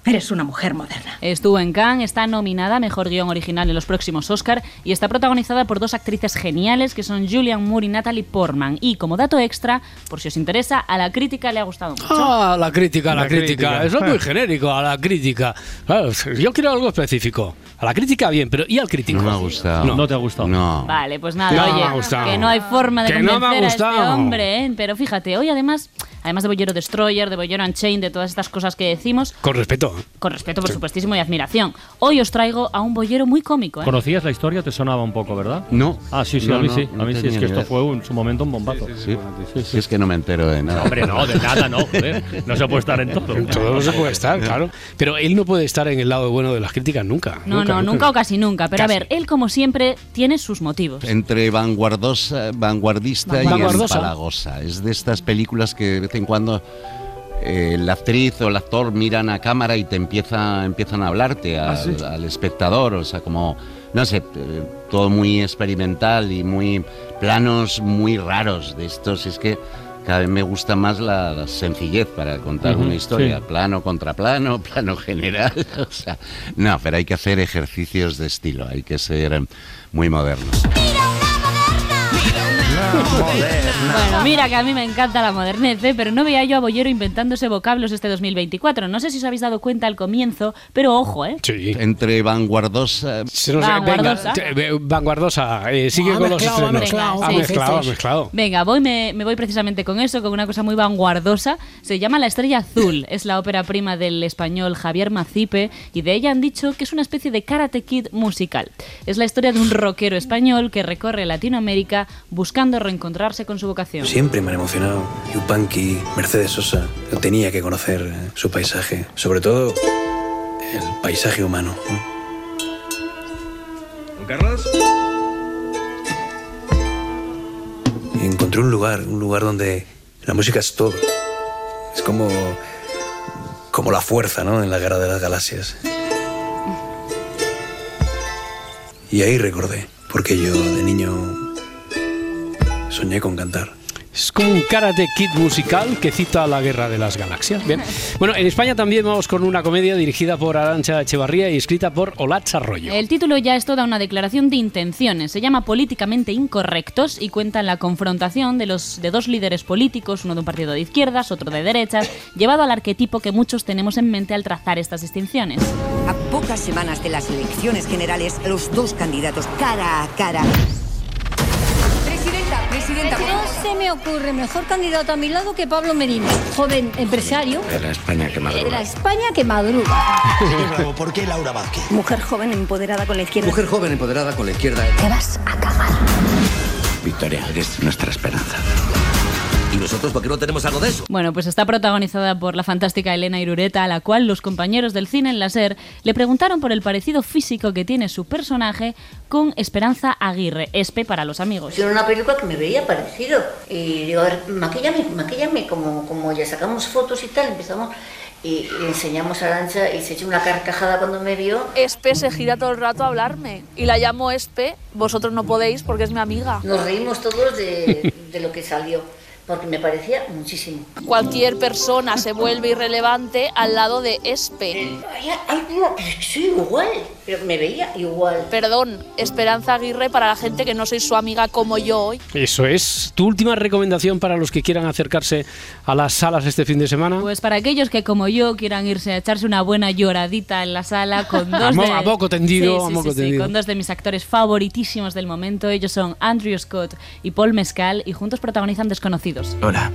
S17: Eres una mujer moderna.
S3: Estuvo en Cannes, está nominada a Mejor Guión Original en los próximos Oscar y está protagonizada por dos actrices geniales que son Julianne Moore y Natalie Portman. Y como dato extra, por si os interesa, a la crítica le ha gustado mucho.
S1: Ah, la crítica, la,
S3: La
S1: crítica.
S3: crítica.
S1: Eso es muy genérico, a la crítica. Claro, yo quiero algo específico. A la crítica bien, pero ¿y al crítico?
S20: No me ha gustado.
S1: No,
S20: No
S1: te ha gustado.
S20: No.
S3: Vale, pues nada,
S1: No me
S3: oye,
S1: ha gustado.
S3: que no hay forma de
S1: Que no me ha
S3: convencer a este
S1: gustado.
S3: hombre, ¿eh? Pero fíjate, hoy además además de Bollero Destroyer, de Bollero Unchained, de todas estas cosas que decimos,
S1: Con respeto.
S3: Con respeto, por
S1: Sí.
S3: supuestísimo, y admiración. Hoy os traigo a un bollero muy cómico. ¿eh?
S21: ¿Conocías la historia? ¿Te sonaba un poco, verdad?
S22: No.
S21: Ah, sí, sí,
S22: No,
S21: a mí
S22: no,
S21: sí.
S22: no
S21: a mí sí, es que esto
S22: idea.
S21: fue un- en su momento un bombazo.
S22: Sí, sí, es que no me entero de nada.
S21: Hombre, no, de nada, no, joder. No se puede estar en todo.
S1: En todo no se puede estar, claro. Pero él no puede estar en el lado bueno de las críticas nunca.
S3: No, no, nunca o casi nunca. Pero
S1: Casi.
S3: a ver, él como siempre tiene sus motivos.
S22: Entre vanguardosa, vanguardista y
S3: Vanguardosa.
S22: empalagosa. Es de estas películas que de vez en cuando eh, la actriz o el actor miran a cámara y te empieza, empiezan a hablarte al,
S21: ¿Ah, sí?
S22: al espectador. O sea, como, no sé, eh, todo muy experimental y muy planos muy raros de estos. Es que cada vez me gusta más la, la sencillez para contar
S21: Ujú,
S22: una historia.
S21: sí.
S22: Plano contra plano, plano general. O sea, no, pero hay que hacer ejercicios de estilo, hay que ser muy modernos.
S3: Bueno, mira que a mí me encanta la modernez, ¿eh? pero no veía yo a Bollero inventándose vocablos este 2024. No sé si os habéis dado cuenta al comienzo, pero ojo, ¿eh?
S22: Entre vanguardosa.
S1: Se nos-
S3: Vanguardosa.
S1: Venga, eh, vanguardosa. eh, sigue
S3: Ha
S1: con los
S3: mezclado, ha
S1: estrenos.
S3: mezclado.
S1: Ha
S3: Sí, sí,
S1: mezclado,
S3: sí.
S1: ha mezclado.
S3: Venga, voy, me, me voy precisamente con eso, con una cosa muy vanguardosa. Se llama La Estrella Azul. Es la ópera prima del español Javier Macipe y de ella han dicho que es una especie de Karate Kid musical. Es la historia de un rockero español que recorre Latinoamérica buscando reencontrarse con su vocación.
S20: Siempre me han emocionado. Yupanqui, Mercedes Sosa. Yo tenía que conocer eh, su paisaje. Sobre todo, el paisaje humano. ¿no?
S23: ¿Don Carlos?
S20: Y encontré un lugar, un lugar donde la música es todo. Es como. como la fuerza, ¿no? En la guerra de las galaxias. Y ahí recordé, porque yo de niño soñé con cantar.
S1: Es como un Karate Kid musical que cita la Guerra de las Galaxias. Bien. Bueno, en España también vamos con una comedia dirigida por Arancha Echevarría y escrita por Olatz Arroyo.
S3: El título ya es toda una declaración de intenciones. Se llama Políticamente Incorrectos y cuenta la confrontación de, los, de dos líderes políticos, uno de un partido de izquierdas, otro de derechas, llevado al arquetipo que muchos tenemos en mente al trazar estas distinciones.
S24: A pocas semanas de las elecciones generales, los dos candidatos cara a cara.
S25: Se me ocurre mejor candidato a mi lado que Pablo Merino, joven empresario
S10: De la España que
S25: de la
S10: madruga.
S25: España que madruga.
S26: ¿Por qué Laura Vázquez?
S25: Mujer joven empoderada con la izquierda.
S26: Mujer joven empoderada con la izquierda.
S25: Te vas a cagar.
S10: Victoria, eres nuestra esperanza.
S26: ¿Y nosotros por qué no tenemos algo de eso?
S3: Bueno, pues está protagonizada por la fantástica Elena Irureta, a la cual los compañeros del cine en la SER le preguntaron por el parecido físico que tiene su personaje con Esperanza Aguirre, Espe para los amigos.
S27: Era una película que me veía parecido. Y digo, a ver, maquillame, maquillame, como, como ya sacamos fotos y tal, empezamos y le enseñamos a Arancha y se echó una carcajada cuando me vio.
S28: Espe se gira todo el rato a hablarme y la llamo Espe, vosotros no podéis porque es mi amiga.
S27: Nos reímos todos de, de lo que salió, porque me parecía muchísimo.
S28: Cualquier persona se vuelve irrelevante al lado de Espe.
S27: Ay, ay, pero sí, igual, pero me veía igual.
S28: Perdón, Esperanza Aguirre para la gente que no sois su amiga como yo hoy.
S1: Eso es. ¿Tu última recomendación para los que quieran acercarse a las salas este fin de semana?
S3: Pues para aquellos que como yo quieran irse a echarse una buena lloradita en la sala con dos
S1: A
S3: de...
S1: a moco tendido,
S3: Sí,
S1: a
S3: sí,
S1: moco
S3: sí, sí,
S1: tendido.
S3: con dos de mis actores favoritísimos del momento. Ellos son Andrew Scott y Paul Mescal y juntos protagonizan Desconocidos.
S29: Hola.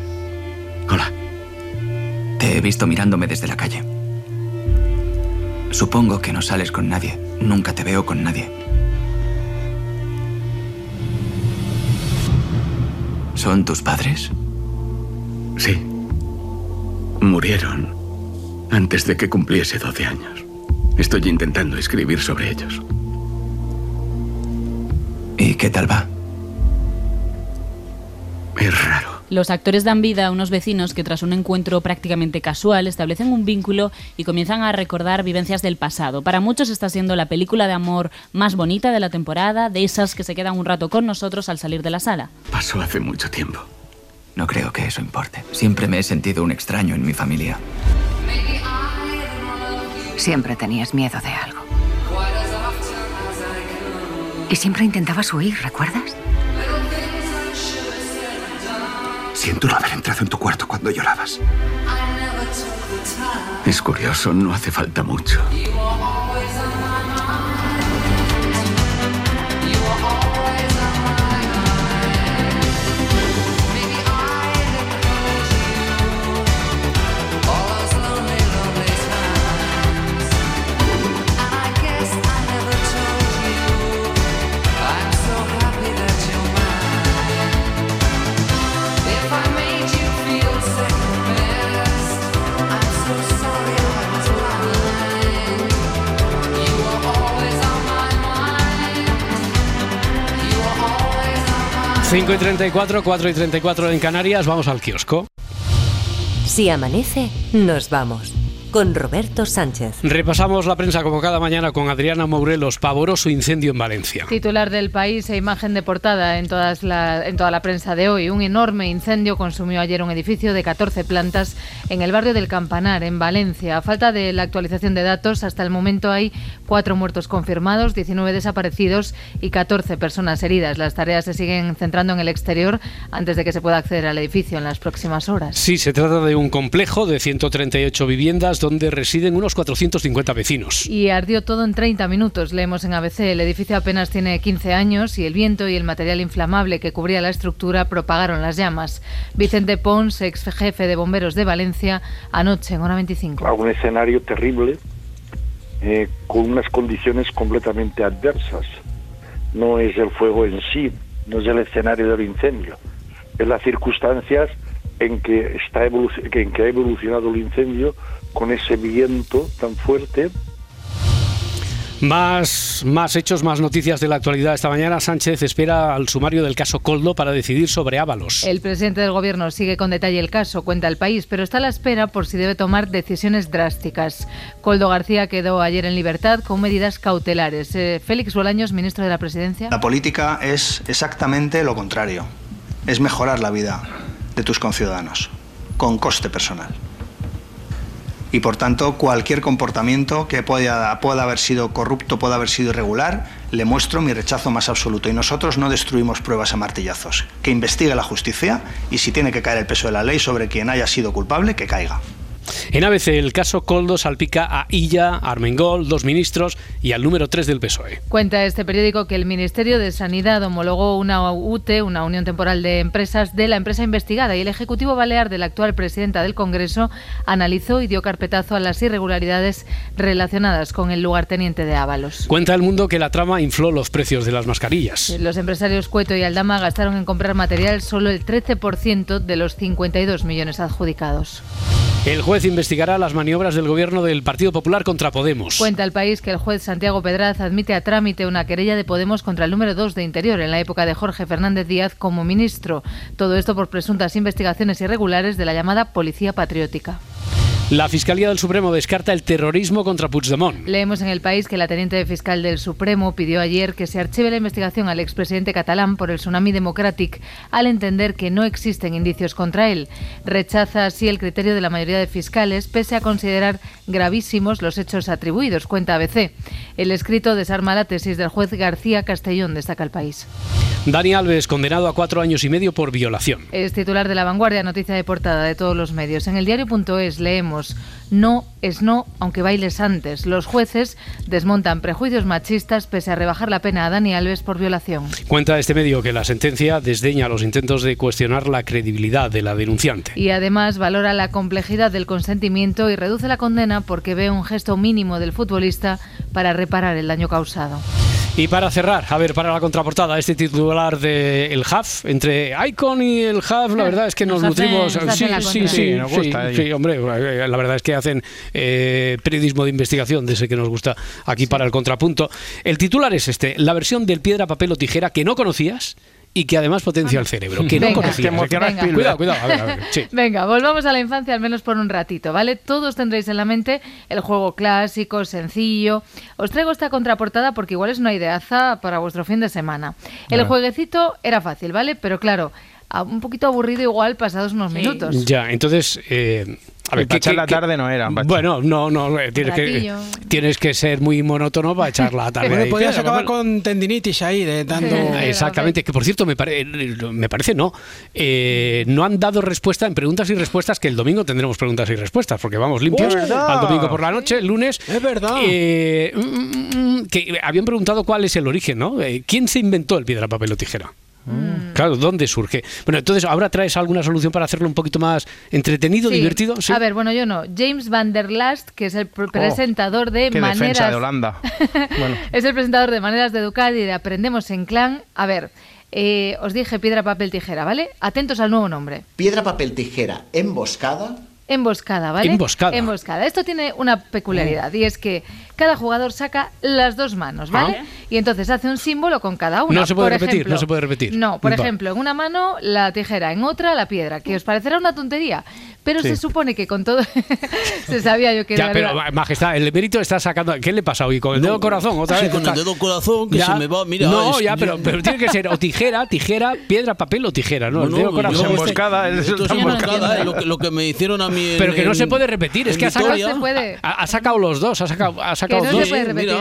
S29: Hola. Te he visto mirándome desde la calle. Supongo que no sales con nadie. Nunca te veo con nadie. ¿Son tus padres?
S18: Sí. Murieron antes de que cumpliese 12 años. Estoy intentando escribir sobre ellos.
S29: ¿Y qué tal va?
S18: Es raro.
S3: Los actores dan vida a unos vecinos que tras un encuentro prácticamente casual establecen un vínculo y comienzan a recordar vivencias del pasado. Para muchos está siendo la película de amor más bonita de la temporada, de esas que se quedan un rato con nosotros al salir de la sala.
S18: Pasó hace mucho tiempo.
S29: No creo que eso importe. Siempre me he sentido un extraño en mi familia.
S16: Siempre tenías miedo de algo. Y siempre intentabas huir, ¿recuerdas?
S18: Siento no haber entrado en tu cuarto cuando llorabas. Es curioso, no hace falta mucho.
S1: 5 y 34, 4 y 34 en Canarias, vamos al kiosco.
S30: Si amanece, nos vamos. Con Roberto Sánchez.
S1: Repasamos la prensa como cada mañana con Adriana Mourelos, pavoroso incendio en Valencia.
S31: Titular del país e imagen de portada en, todas la, en toda la prensa de hoy. Un enorme incendio consumió ayer un edificio de 14 plantas en el barrio del Campanar, en Valencia. A falta de la actualización de datos, hasta el momento hay cuatro muertos confirmados, 19 desaparecidos y 14 personas heridas. Las tareas se siguen centrando en el exterior antes de que se pueda acceder al edificio en las próximas horas.
S1: Sí, se trata de un complejo de 138 viviendas donde residen unos 450 vecinos.
S31: Y ardió todo en 30 minutos, leemos en ABC. El edificio apenas tiene 15 años y el viento y el material inflamable que cubría la estructura propagaron las llamas. Vicente Pons, ex jefe de bomberos de Valencia, anoche en hora 25.
S32: A un escenario terrible eh, con unas condiciones completamente adversas. No es el fuego en sí, no es el escenario del incendio, es las circunstancias en que, está evoluc- en que ha evolucionado el incendio con ese viento tan fuerte
S1: Más, más hechos, más noticias de la actualidad esta mañana. Sánchez espera al sumario del caso Coldo para decidir sobre Ábalos.
S31: El presidente del gobierno sigue con detalle el caso, cuenta el país, pero está a la espera por si debe tomar decisiones drásticas. Coldo García quedó ayer en libertad con medidas cautelares. Eh, Félix Bolaños, ministro de la Presidencia.
S33: La política es exactamente lo contrario. Es mejorar la vida de tus conciudadanos, con coste personal. Y por tanto, cualquier comportamiento que pueda, haber sido corrupto, pueda haber sido irregular, le muestro mi rechazo más absoluto. Y nosotros no destruimos pruebas a martillazos. Que investigue la justicia y si tiene que caer el peso de la ley sobre quien haya sido culpable, que caiga.
S1: En ABC, el caso Coldo salpica a Illa, Armengol, dos ministros y al número 3 del PSOE.
S31: Cuenta este periódico que el Ministerio de Sanidad homologó una UTE, una Unión Temporal de Empresas, de la empresa investigada y el Ejecutivo Balear de la actual presidenta del Congreso analizó y dio carpetazo a las irregularidades relacionadas con el lugarteniente de Ábalos.
S1: Cuenta el mundo que la trama infló los precios de las mascarillas.
S31: Los empresarios Cueto y Aldama gastaron en comprar material solo el 13% de los 52 millones adjudicados.
S1: El juez investigará las maniobras del gobierno del Partido Popular contra Podemos.
S31: Cuenta el país que el juez Santiago Pedraz admite a trámite una querella de Podemos contra el número 2 de Interior en la época de Jorge Fernández Díaz como ministro. Todo esto por presuntas investigaciones irregulares de la llamada Policía Patriótica.
S1: La Fiscalía del Supremo descarta el terrorismo contra Puigdemont.
S31: Leemos en el país que la teniente fiscal del Supremo pidió ayer que se archive la investigación al expresidente catalán por el tsunami democratic al entender que no existen indicios contra él. Rechaza así el criterio de la mayoría de fiscales pese a considerar gravísimos los hechos atribuidos, cuenta ABC. El escrito desarma la tesis del juez García Castellón, destaca el país.
S1: Dani Alves, condenado a cuatro años y medio por violación.
S31: Es titular de La Vanguardia, noticia de portada de todos los medios. En el diario.es leemos, no es no, aunque bailes antes. Los jueces desmontan prejuicios machistas pese a rebajar la pena a Dani Alves por violación.
S1: Cuenta este medio que la sentencia desdeña los intentos de cuestionar la credibilidad de la denunciante.
S31: Y además valora la complejidad del consentimiento y reduce la condena porque ve un gesto mínimo del futbolista para reparar el daño causado.
S1: Y para cerrar, a ver, para la contraportada, este titular de El HAF, entre Icon y el HAF, la verdad es que nos,
S31: Nos hace-
S1: nutrimos.
S31: nos
S1: sí, sí, sí,
S4: Sí, nos gusta
S1: sí, sí, hombre, la verdad es que hacen eh, periodismo de investigación, de ese que nos gusta aquí para el contrapunto. El titular es este: la versión del piedra, papel o tijera que no conocías y que además potencia el cerebro. Que no
S31: Venga. emociona
S1: Venga.
S31: Spielberg.
S1: Cuidado, cuidado. A ver, a ver, sí.
S31: Venga, volvamos a la infancia al menos por un ratito, ¿vale? Todos tendréis en la mente el juego clásico, sencillo. Os traigo esta contraportada porque igual es una ideaza para vuestro fin de semana. El jueguecito era fácil, ¿vale? Pero claro, a- un poquito aburrido igual pasados unos minutos.
S1: Ya, entonces. eh, a ver,
S4: para
S1: ¿qué-
S4: echar la tarde no era.
S1: Bueno, no, no, eh, tienes que, tienes que ser muy monótono para echar la tarde.
S34: Bueno, podías acabar con tendinitis ahí, de dando...
S1: Exactamente, que por cierto, me, pare- me parece no. Eh, no han dado respuesta en preguntas y respuestas, que el domingo tendremos preguntas y respuestas, porque vamos limpios
S34: ¡Oh,
S1: al domingo por la noche, el lunes.
S34: Es verdad.
S1: eh, mm, mm, mm, que habían preguntado cuál es el origen, ¿no? Eh, ¿Quién se inventó el piedra, papel o tijera?
S31: Mm.
S1: Claro, ¿dónde surge? Bueno, entonces, ¿ahora traes alguna solución para hacerlo un poquito más entretenido,
S31: Sí.
S1: divertido? Sí.
S31: A ver, bueno, yo no. James van der Last, que es el pr- presentador de
S4: Oh, Qué
S31: Maneras...
S4: defensa de Holanda. Bueno.
S31: Es el presentador de Maneras de Educar y de Aprendemos en Clan. A ver, eh, os dije piedra, papel, tijera, ¿vale? Atentos al nuevo nombre.
S35: Piedra, papel, tijera, emboscada.
S31: Emboscada, ¿vale?
S35: Emboscada.
S31: Emboscada. Esto tiene una peculiaridad y es que cada jugador saca las dos manos, ¿vale?
S1: Ah.
S31: Y entonces hace un símbolo con cada una.
S1: No se puede
S31: Por
S1: repetir,
S31: ejemplo-
S1: no se puede repetir.
S31: No, por
S1: Va.
S31: ejemplo, en una mano la tijera, en otra la piedra, que os parecerá una tontería, pero
S1: Sí.
S31: se supone que con todo se sabía yo que
S1: Ya,
S31: era
S1: pero
S31: verdad.
S1: Majestad, el emérito está sacando. ¿Qué le pasa hoy? ¿Con el dedo corazón? ¿Otra
S36: sí,
S1: vez?
S36: con el dedo corazón, que se me va, mira,
S1: No,
S36: es-
S1: ya, pero, pero tiene que ser o tijera, tijera, piedra, papel o tijera, ¿no? el dedo corazón.
S36: yo-
S1: este-
S36: Esto es emboscada, eh, lo, que, lo que me hicieron a mí en-
S1: Pero que no
S36: en-
S1: se puede repetir, es que ha sacado,
S36: Vitoria.
S31: No se puede.
S1: ha, ha sacado los dos, ha sacado, ha sacado
S31: Que no
S1: dos.
S31: se puede repetir.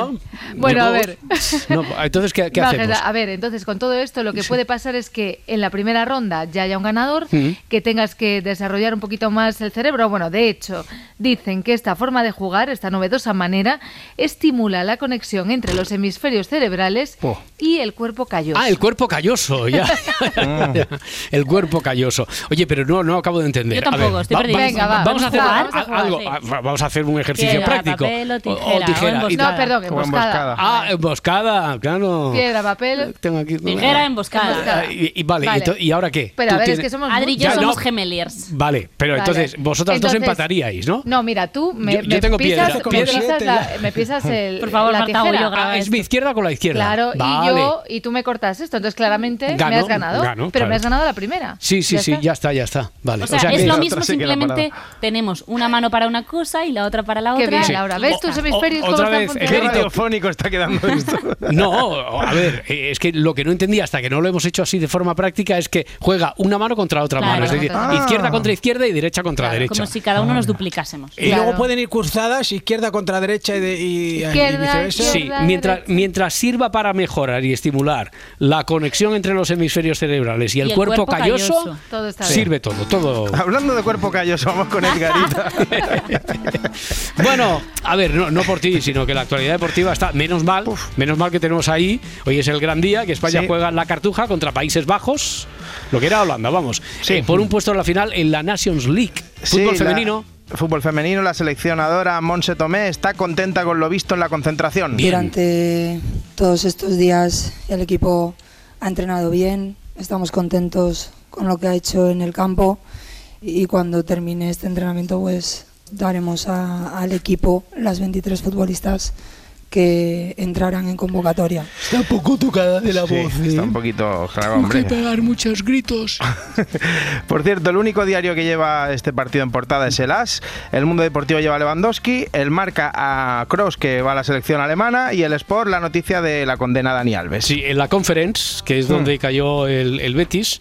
S31: Bueno, a ver.
S1: No, entonces, ¿qué, qué hacemos?
S31: A ver, entonces con todo esto lo que puede pasar es que en la primera ronda ya haya un ganador,
S1: Mm.
S31: que tengas que desarrollar un poquito más el cerebro. Bueno, de hecho, dicen que esta forma de jugar, esta novedosa manera, estimula la conexión entre los hemisferios cerebrales
S1: Oh.
S31: y el cuerpo calloso.
S1: Ah, el cuerpo calloso, ya. El cuerpo calloso. Oye, pero no, no acabo de entender.
S3: Yo tampoco,
S1: a ver,
S3: estoy perdidísima.
S31: Venga, va,
S1: Vamos a hacer
S31: va,
S1: a-
S31: jugar,
S1: algo,
S31: sí.
S1: vamos a hacer un ejercicio
S3: Piedra,
S1: práctico.
S3: papel o tijera, o
S31: No, perdón,
S4: Como
S31: emboscada.
S1: Ah, emboscada, claro.
S31: Piedra, papel.
S1: Tengo aquí.
S3: Tijera emboscada.
S31: Emboscada.
S1: Ah, Y, y vale,
S31: Vale.
S1: y ahora qué?
S31: Pero a es que somos
S3: Adri y yo
S1: Ya,
S3: somos
S1: no.
S3: gemeliers.
S1: Vale, pero
S31: Vale.
S1: entonces vosotras dos empataríais, ¿no?
S31: No, mira, tú me,
S1: Yo- yo
S31: me
S1: tengo
S31: pisas,
S1: piedra.
S31: me
S1: Piedra.
S31: pisas, la- me pisas el,
S3: Por favor,
S31: la
S3: Marta
S31: tijera.
S1: Ah, es mi izquierda con la izquierda.
S31: Claro,
S1: Vale.
S31: y yo y tú me cortas esto, entonces claramente me has ganado,
S1: gano,
S31: pero
S1: claro.
S31: me has ganado la primera.
S1: Sí, sí, sí, ya está, ya está. Vale.
S3: O sea, es lo mismo, simplemente tenemos una mano para una cosa y la otra para la
S31: Qué
S3: otra.
S31: bien,
S1: Sí.
S31: Laura. ¿Ves tus hemisferios
S1: otra vez,
S4: Qué radiofónico está quedando esto.
S1: No, a ver, eh, es que lo que no entendí hasta que no lo hemos hecho así de forma práctica es que juega una mano contra otra
S3: Claro.
S1: mano. Es decir,
S31: Ah.
S1: izquierda contra izquierda y derecha contra
S3: Claro,
S1: derecha.
S3: como si cada uno nos duplicásemos.
S34: Y
S31: Claro.
S34: luego pueden ir cruzadas, izquierda contra derecha y, de- y- viceversa.
S1: Sí, mientras, mientras sirva para mejorar y estimular la conexión entre los hemisferios cerebrales y el,
S3: Y el
S1: cuerpo,
S3: cuerpo
S1: calloso,
S3: calloso.
S31: Todo está
S1: sirve todo, todo.
S4: Hablando de cuerpo calloso, vamos con Edgarita.
S1: Bueno, a ver, no, no por ti, sino que la actualidad deportiva está menos mal, menos mal que tenemos ahí. Hoy es el gran día que España
S4: Sí.
S1: juega en la Cartuja contra Países Bajos, lo que era Holanda, vamos, eh, por un puesto en la final en la Nations League, fútbol
S4: Sí, la-
S1: femenino.
S4: Fútbol femenino, la seleccionadora Monse Tomé está contenta con lo visto en la concentración.
S35: Durante todos estos días el equipo ha entrenado bien, estamos contentos con lo que ha hecho en el campo y cuando termine este entrenamiento pues daremos a- al equipo las 23 futbolistas que entrarán en convocatoria.
S34: Está un poco tocada de la
S4: Sí,
S34: voz.
S4: está
S34: ¿eh?
S4: un poquito claro, hombre.
S34: pegar muchos gritos.
S4: Por cierto, el único diario que lleva este partido en portada es el AS. El Mundo Deportivo lleva a Lewandowski, el Marca a Cross que va a la selección alemana y el Sport la noticia de la condena a Dani Alves.
S1: Sí, en la Conference, que es donde cayó el, el Betis,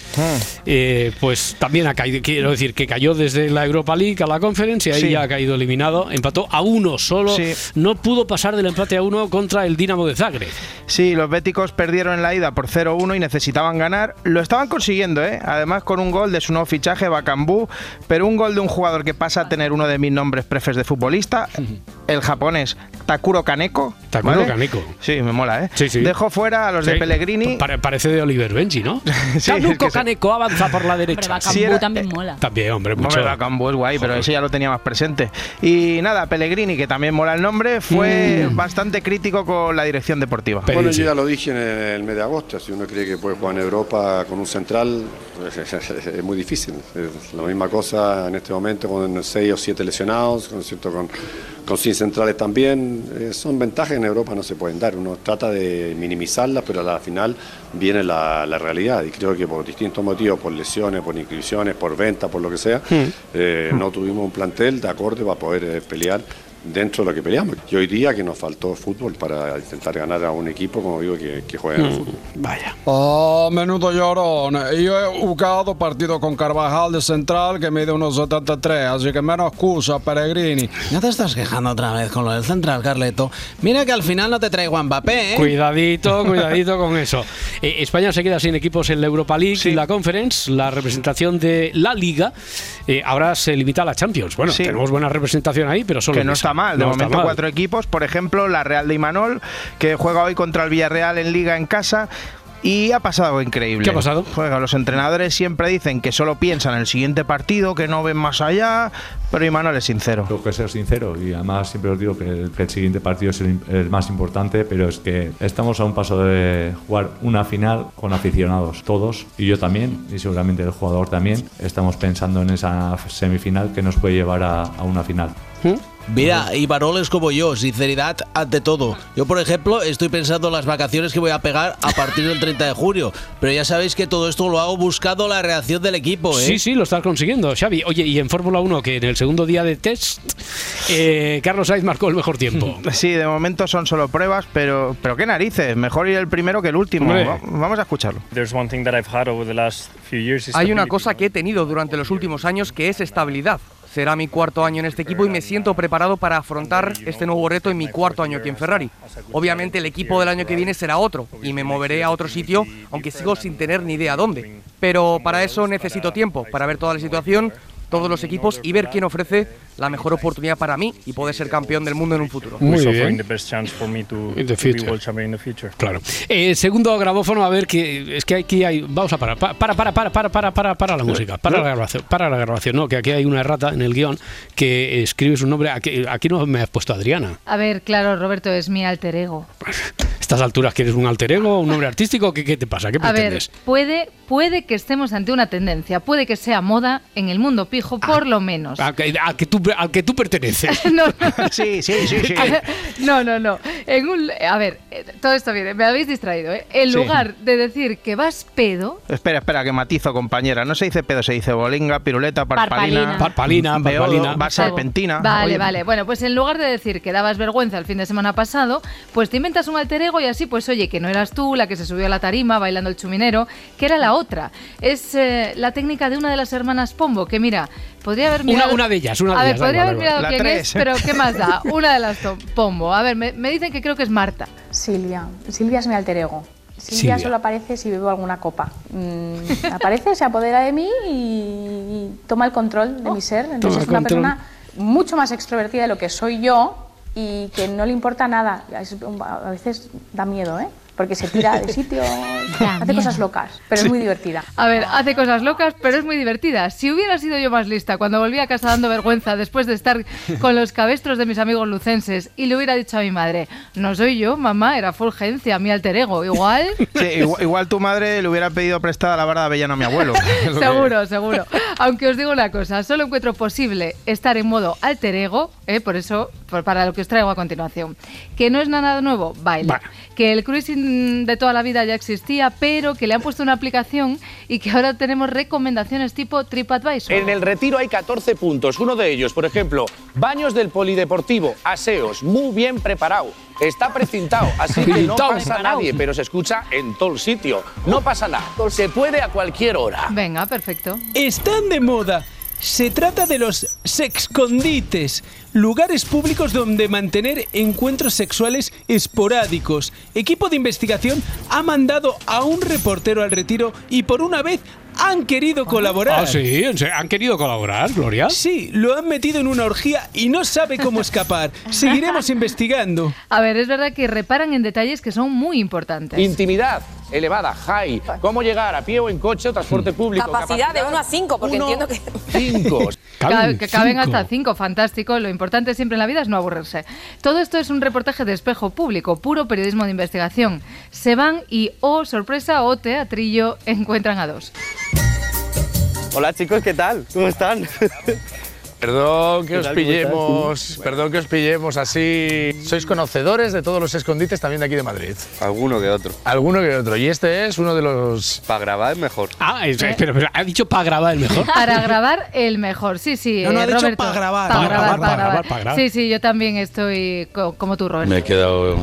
S1: eh, pues también ha caído, quiero decir, que cayó desde la Europa League a la Conference y ahí
S4: Sí.
S1: ya ha caído eliminado. Empató a uno solo,
S4: Sí.
S1: no pudo pasar del empate a uno contra el Dinamo de Zagreb.
S4: Sí, los béticos perdieron en la ida por 0-1 y necesitaban ganar. Lo estaban consiguiendo, ¿eh? Además con un gol de su nuevo fichaje, Bakambu, pero un gol de un jugador que pasa a tener uno de mis nombres prefes de futbolista, el japonés Takuro Kaneko.
S1: Takuro
S4: ¿vale?
S1: Kaneko.
S4: Sí, me mola, ¿eh?
S1: Sí, sí.
S4: Dejó fuera a los de Pellegrini.
S1: pare- parece de Oliver Benji, ¿no?
S4: Sí,
S1: Tanuco
S4: es que se-
S1: Kaneko avanza por la derecha.
S3: Bacambú
S4: Sí, era-
S3: también mola.
S1: También, hombre, mucho.
S4: Hombre, Bakambu es guay, pero ese ya lo tenía más presente. Y nada, Pellegrini, que también mola el nombre, fue
S1: Mm.
S4: bastante crítico con la dirección deportiva.
S37: Bueno, yo ya lo dije en el, el mes de agosto, si uno cree que puede jugar en Europa con un central, es, muy difícil. Es la misma cosa en este momento con seis o siete lesionados, con, cierto, con, con sin centrales también. Eh, son ventajas que en Europa no se pueden dar. Uno trata de minimizarlas, pero a la final viene la, la realidad. Y creo que por distintos motivos, por lesiones, por inscripciones, por venta, por lo que sea, eh, no tuvimos un plantel de acorde para poder eh, pelear dentro de lo que peleamos. Y hoy día que nos faltó fútbol para intentar ganar a un equipo, como digo, que, que juegue al fútbol.
S1: Vaya.
S38: Oh, menudo llorón. Yo he jugado partido con Carvajal de central que mide unos 73, así que menos excusa, Peregrini.
S36: Ya te estás quejando otra vez con lo del central, Carleto. Mira que al final no te traigo a Mbappé, ¿eh?
S1: Cuidadito, cuidadito con eso. Eh, España se queda sin equipos en la Europa League y la Conference. La representación de la Liga eh, ahora se limita a la Champions. Bueno,
S4: Sí.
S1: tenemos buena representación ahí, pero solo
S4: que no está mal, de
S1: No
S4: momento
S1: mal.
S4: cuatro equipos, por ejemplo la Real de Imanol, que juega hoy contra el Villarreal en Liga en casa. Y ha pasado algo increíble.
S1: ¿Qué ha pasado?
S4: Juega, los entrenadores siempre dicen que solo piensan en el siguiente partido, que no ven más allá, pero Imanol es sincero.
S39: Tengo que ser sincero y además siempre os digo que el, que el siguiente partido es el, el más importante, pero es que estamos a un paso de jugar una final con aficionados, todos, y yo también, y seguramente el jugador también, estamos pensando en esa semifinal que nos puede llevar a, a una final.
S36: Mira, Ibarol es como yo, sinceridad ante todo. Yo, por ejemplo, estoy pensando en las vacaciones que voy a pegar a partir del 30 de julio, pero ya sabéis que todo esto lo hago buscando la reacción del equipo, ¿eh?
S1: Sí, sí, lo estás consiguiendo, Xavi. Oye, y en Fórmula 1, que en el segundo día de test, eh, Carlos Sainz marcó el mejor tiempo.
S4: Sí, de momento son solo pruebas, pero, pero qué narices, mejor ir el primero que el último. Va- Vamos a escucharlo.
S40: Hay una cosa que he tenido durante los últimos años que es estabilidad. Será mi cuarto año en este equipo y me siento preparado para afrontar este nuevo reto en mi cuarto año aquí en Ferrari. Obviamente el equipo del año que viene será otro y me moveré a otro sitio, aunque sigo sin tener ni idea dónde. Pero para eso necesito tiempo, para ver toda la situación, todos los equipos y ver quién ofrece la mejor oportunidad para mí y poder ser campeón del mundo en un futuro.
S1: Muy bien. Claro. Eh, segundo grabófono, a ver que es que aquí hay. Vamos a parar. Pa- Para, para, para, para, para, para, para la música. Para la grabación. Para la grabación. No, que aquí hay una errata en el guion que escribe su nombre. Aquí, aquí no me has puesto Adriana.
S31: A ver, claro, Roberto, es mi alter ego.
S1: Estas alturas, ¿quieres un alter ego, un nombre artístico? ¿Qué, qué te pasa? ¿Qué
S31: A ver,
S1: pretendes?
S31: puede, puede que estemos ante una tendencia, puede que sea moda en el mundo pijo, por lo menos.
S1: A que, a que tú, al que tú perteneces.
S31: No,
S4: sí, sí, sí, sí.
S31: No, no, no. En un, a ver, eh, todo esto viene, me habéis distraído, ¿eh? En
S4: Sí.
S31: lugar de decir que vas pedo,
S4: Espera, espera, que matizo, compañera. No se dice pedo, se dice bolinga, piruleta, parpalina.
S1: Parpalina, parpalina.
S4: va serpentina.
S31: Vale,
S4: Oye,
S31: vale. Bueno, pues en lugar de decir que dabas vergüenza el fin de semana pasado, pues te inventas un alter ego y así, pues oye, que no eras tú la que se subió a la tarima bailando el chuminero, que era la otra. Es eh, la técnica de una de las hermanas Pombo, que mira, podría haber
S1: Una-
S31: mirado...
S1: una de ellas, una de
S31: a ver,
S1: ellas,
S31: podría haber mirado.
S1: La
S31: quién
S1: tres.
S31: es, pero ¿qué más da? Una de las Pombo. A ver, me, me dicen que creo que es Marta.
S41: Silvia. Silvia es mi alter ego. Silvia,
S31: Silvia.
S41: solo aparece si bebo alguna copa. Mm, aparece, se apodera de mí y, y toma el control de mi ser. Entonces es una
S1: control.
S41: persona mucho más extrovertida de lo que soy yo y que no le importa nada. Es- a veces da miedo, ¿eh? Porque se tira de sitio, hace cosas locas, pero es muy divertida.
S31: A ver, hace cosas locas, pero es muy divertida. Si hubiera sido yo más lista cuando volví a casa dando vergüenza después de estar con los cabestros de mis amigos lucenses y le hubiera dicho a mi madre, no soy yo, mamá, era Fulgencia, mi alter ego. Igual,
S4: Sí, igual, igual tu madre le hubiera pedido prestada la barra de avellana a mi abuelo.
S31: seguro, seguro. Aunque os digo una cosa, solo encuentro posible estar en modo alter ego, ¿eh? por eso, para lo que os traigo a continuación. Que no es nada nuevo, baile. Que el cruising de toda la vida ya existía, pero que le han puesto una aplicación y que ahora tenemos recomendaciones tipo TripAdvisor.
S42: En el retiro hay 14 puntos. Uno de ellos, por ejemplo, baños del polideportivo, aseos, muy bien preparado. Está precintado, así que no pasa nadie, pero se escucha en todo el sitio. No pasa nada, se puede a cualquier hora.
S31: Venga, perfecto.
S34: Están de moda. Se trata de los sexcondites, lugares públicos donde mantener encuentros sexuales esporádicos. Equipo de investigación ha mandado a un reportero al retiro y por una vez han querido colaborar.
S1: Ah, sí. ¿han querido colaborar, Gloria?
S34: Sí, lo han metido en una orgía y no sabe cómo escapar. Seguiremos investigando.
S31: A ver, es verdad que reparan en detalles que son muy importantes.
S42: Intimidad elevada, high. ¿Cómo llegar a pie o en coche o transporte público?
S43: Capacidad de 1 a 5, porque entiendo que...
S42: 5.
S31: Ca- que caben hasta cinco, fantástico. Lo importante siempre en la vida es no aburrirse. Todo esto es un reportaje de espejo público, puro periodismo de investigación. Se van y, oh sorpresa, o teatrillo, encuentran a dos.
S44: Hola chicos, ¿qué tal? ¿Cómo están?
S42: Perdón que
S44: ¿Qué
S42: os pillemos, perdón que os pillemos así. Sois conocedores de todos los escondites también de aquí de Madrid.
S44: Alguno que otro.
S42: Alguno que otro. Y este es uno de los.
S44: Para grabar es mejor.
S1: Ah, es- espera, espera, ¿ha dicho para grabar el mejor?
S31: Para grabar el mejor, sí, sí.
S1: No, no,
S31: eh,
S1: ha dicho
S31: Roberto.
S1: pa' grabar.
S31: Pa'
S1: Pa'
S31: grabar,
S1: grabar,
S31: pa'
S1: pa'
S31: grabar.
S1: grabar, pa' grabar.
S31: Sí, sí, yo también estoy co- como tú, Roberto.
S44: Me he quedado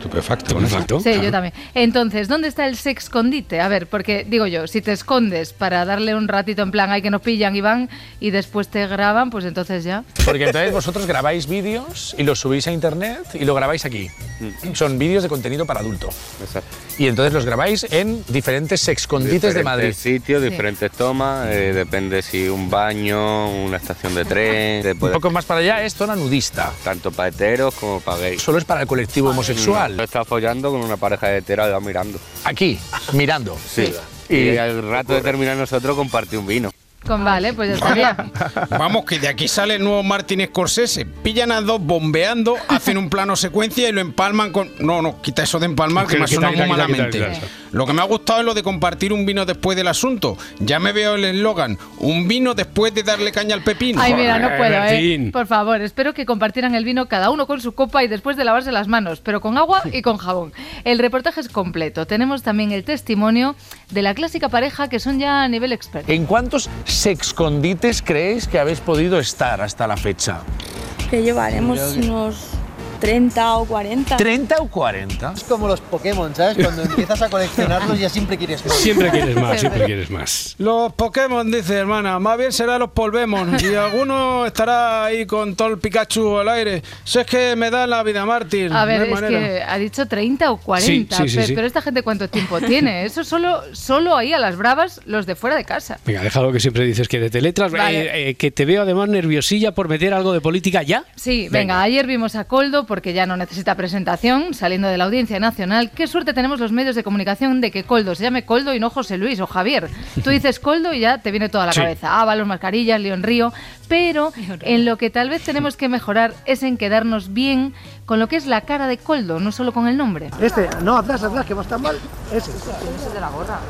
S44: estupefacto. eso.
S31: Sí, yo también. Entonces, ¿dónde está el sex escondite? A ver, porque digo yo, si te escondes para darle un ratito en plan, hay que nos pillan y van, y después te graban, pues entonces ya.
S42: Porque entonces vosotros grabáis vídeos y los subís a internet y lo grabáis aquí. Son vídeos de contenido para adulto. Y entonces los grabáis en diferentes escondites de Madrid.
S44: sitios,
S42: Sí.
S44: diferentes tomas, eh, depende si un baño, una estación de tren.
S42: Un poco más para allá es zona nudista.
S44: Tanto para heteros como para gays.
S42: Solo es para el colectivo homosexual.
S44: Yo estaba follando con una pareja de heteros mirando.
S42: Aquí, mirando.
S44: Sí. Y al rato de terminar nosotros compartí un vino.
S31: Con vale, pues ya estaría.
S5: Vamos, que de aquí sale el nuevo Martin Scorsese. Pillan a dos bombeando, hacen un plano secuencia y lo empalman con. No, no, quita eso de empalmar que me
S1: quita,
S5: muy malamente. Lo que me ha gustado es lo de compartir un vino después del asunto. Ya me veo el eslogan: un vino después de darle caña al pepino.
S31: Ay, mira, no puedo, ¿eh? Por favor, espero que compartieran el vino cada uno con su copa y después de lavarse las manos, pero con agua y con jabón. El reportaje es completo. Tenemos también el testimonio de la clásica pareja que son ya a nivel experto.
S45: ¿En cuántos sexcondites creéis que habéis podido estar hasta la fecha?
S41: Que llevaremos unos 30 o 40.
S45: ¿30 o 40?
S46: Es como los Pokémon, ¿sabes? Cuando empiezas a coleccionarlos ya siempre quieres más.
S1: Siempre quieres más, siempre quieres más.
S5: Los Pokémon, dice hermana, más bien será los Polvemon. Y alguno estará ahí con todo el Pikachu al aire. Si es que me da la vida mártir.
S31: A ver,
S5: no
S31: es
S5: manera.
S31: que ha dicho 30 o 40,
S1: Sí, sí, sí,
S31: pe-
S1: sí.
S31: pero esta gente cuánto tiempo tiene. Eso solo, solo ahí a las bravas los de fuera de casa.
S1: Venga, deja lo que siempre dices, que de letras,
S31: Vale.
S1: eh, que te veo además nerviosilla por meter algo de política ya.
S31: Sí, venga. ayer vimos a Coldo porque ya no necesita presentación, saliendo de la Audiencia Nacional. Qué suerte tenemos los medios de comunicación de que Coldo se llame Coldo y no José Luis o Javier. Tú dices Coldo y ya te viene toda la
S1: Sí.
S31: cabeza. Ábalos, mascarillas, León Río. Pero en lo que tal vez tenemos que mejorar es en quedarnos bien con lo que es la cara de Coldo, no solo con el nombre.
S46: Este, no, atrás, atrás, que va a estar mal. Ese.
S31: de la gorra.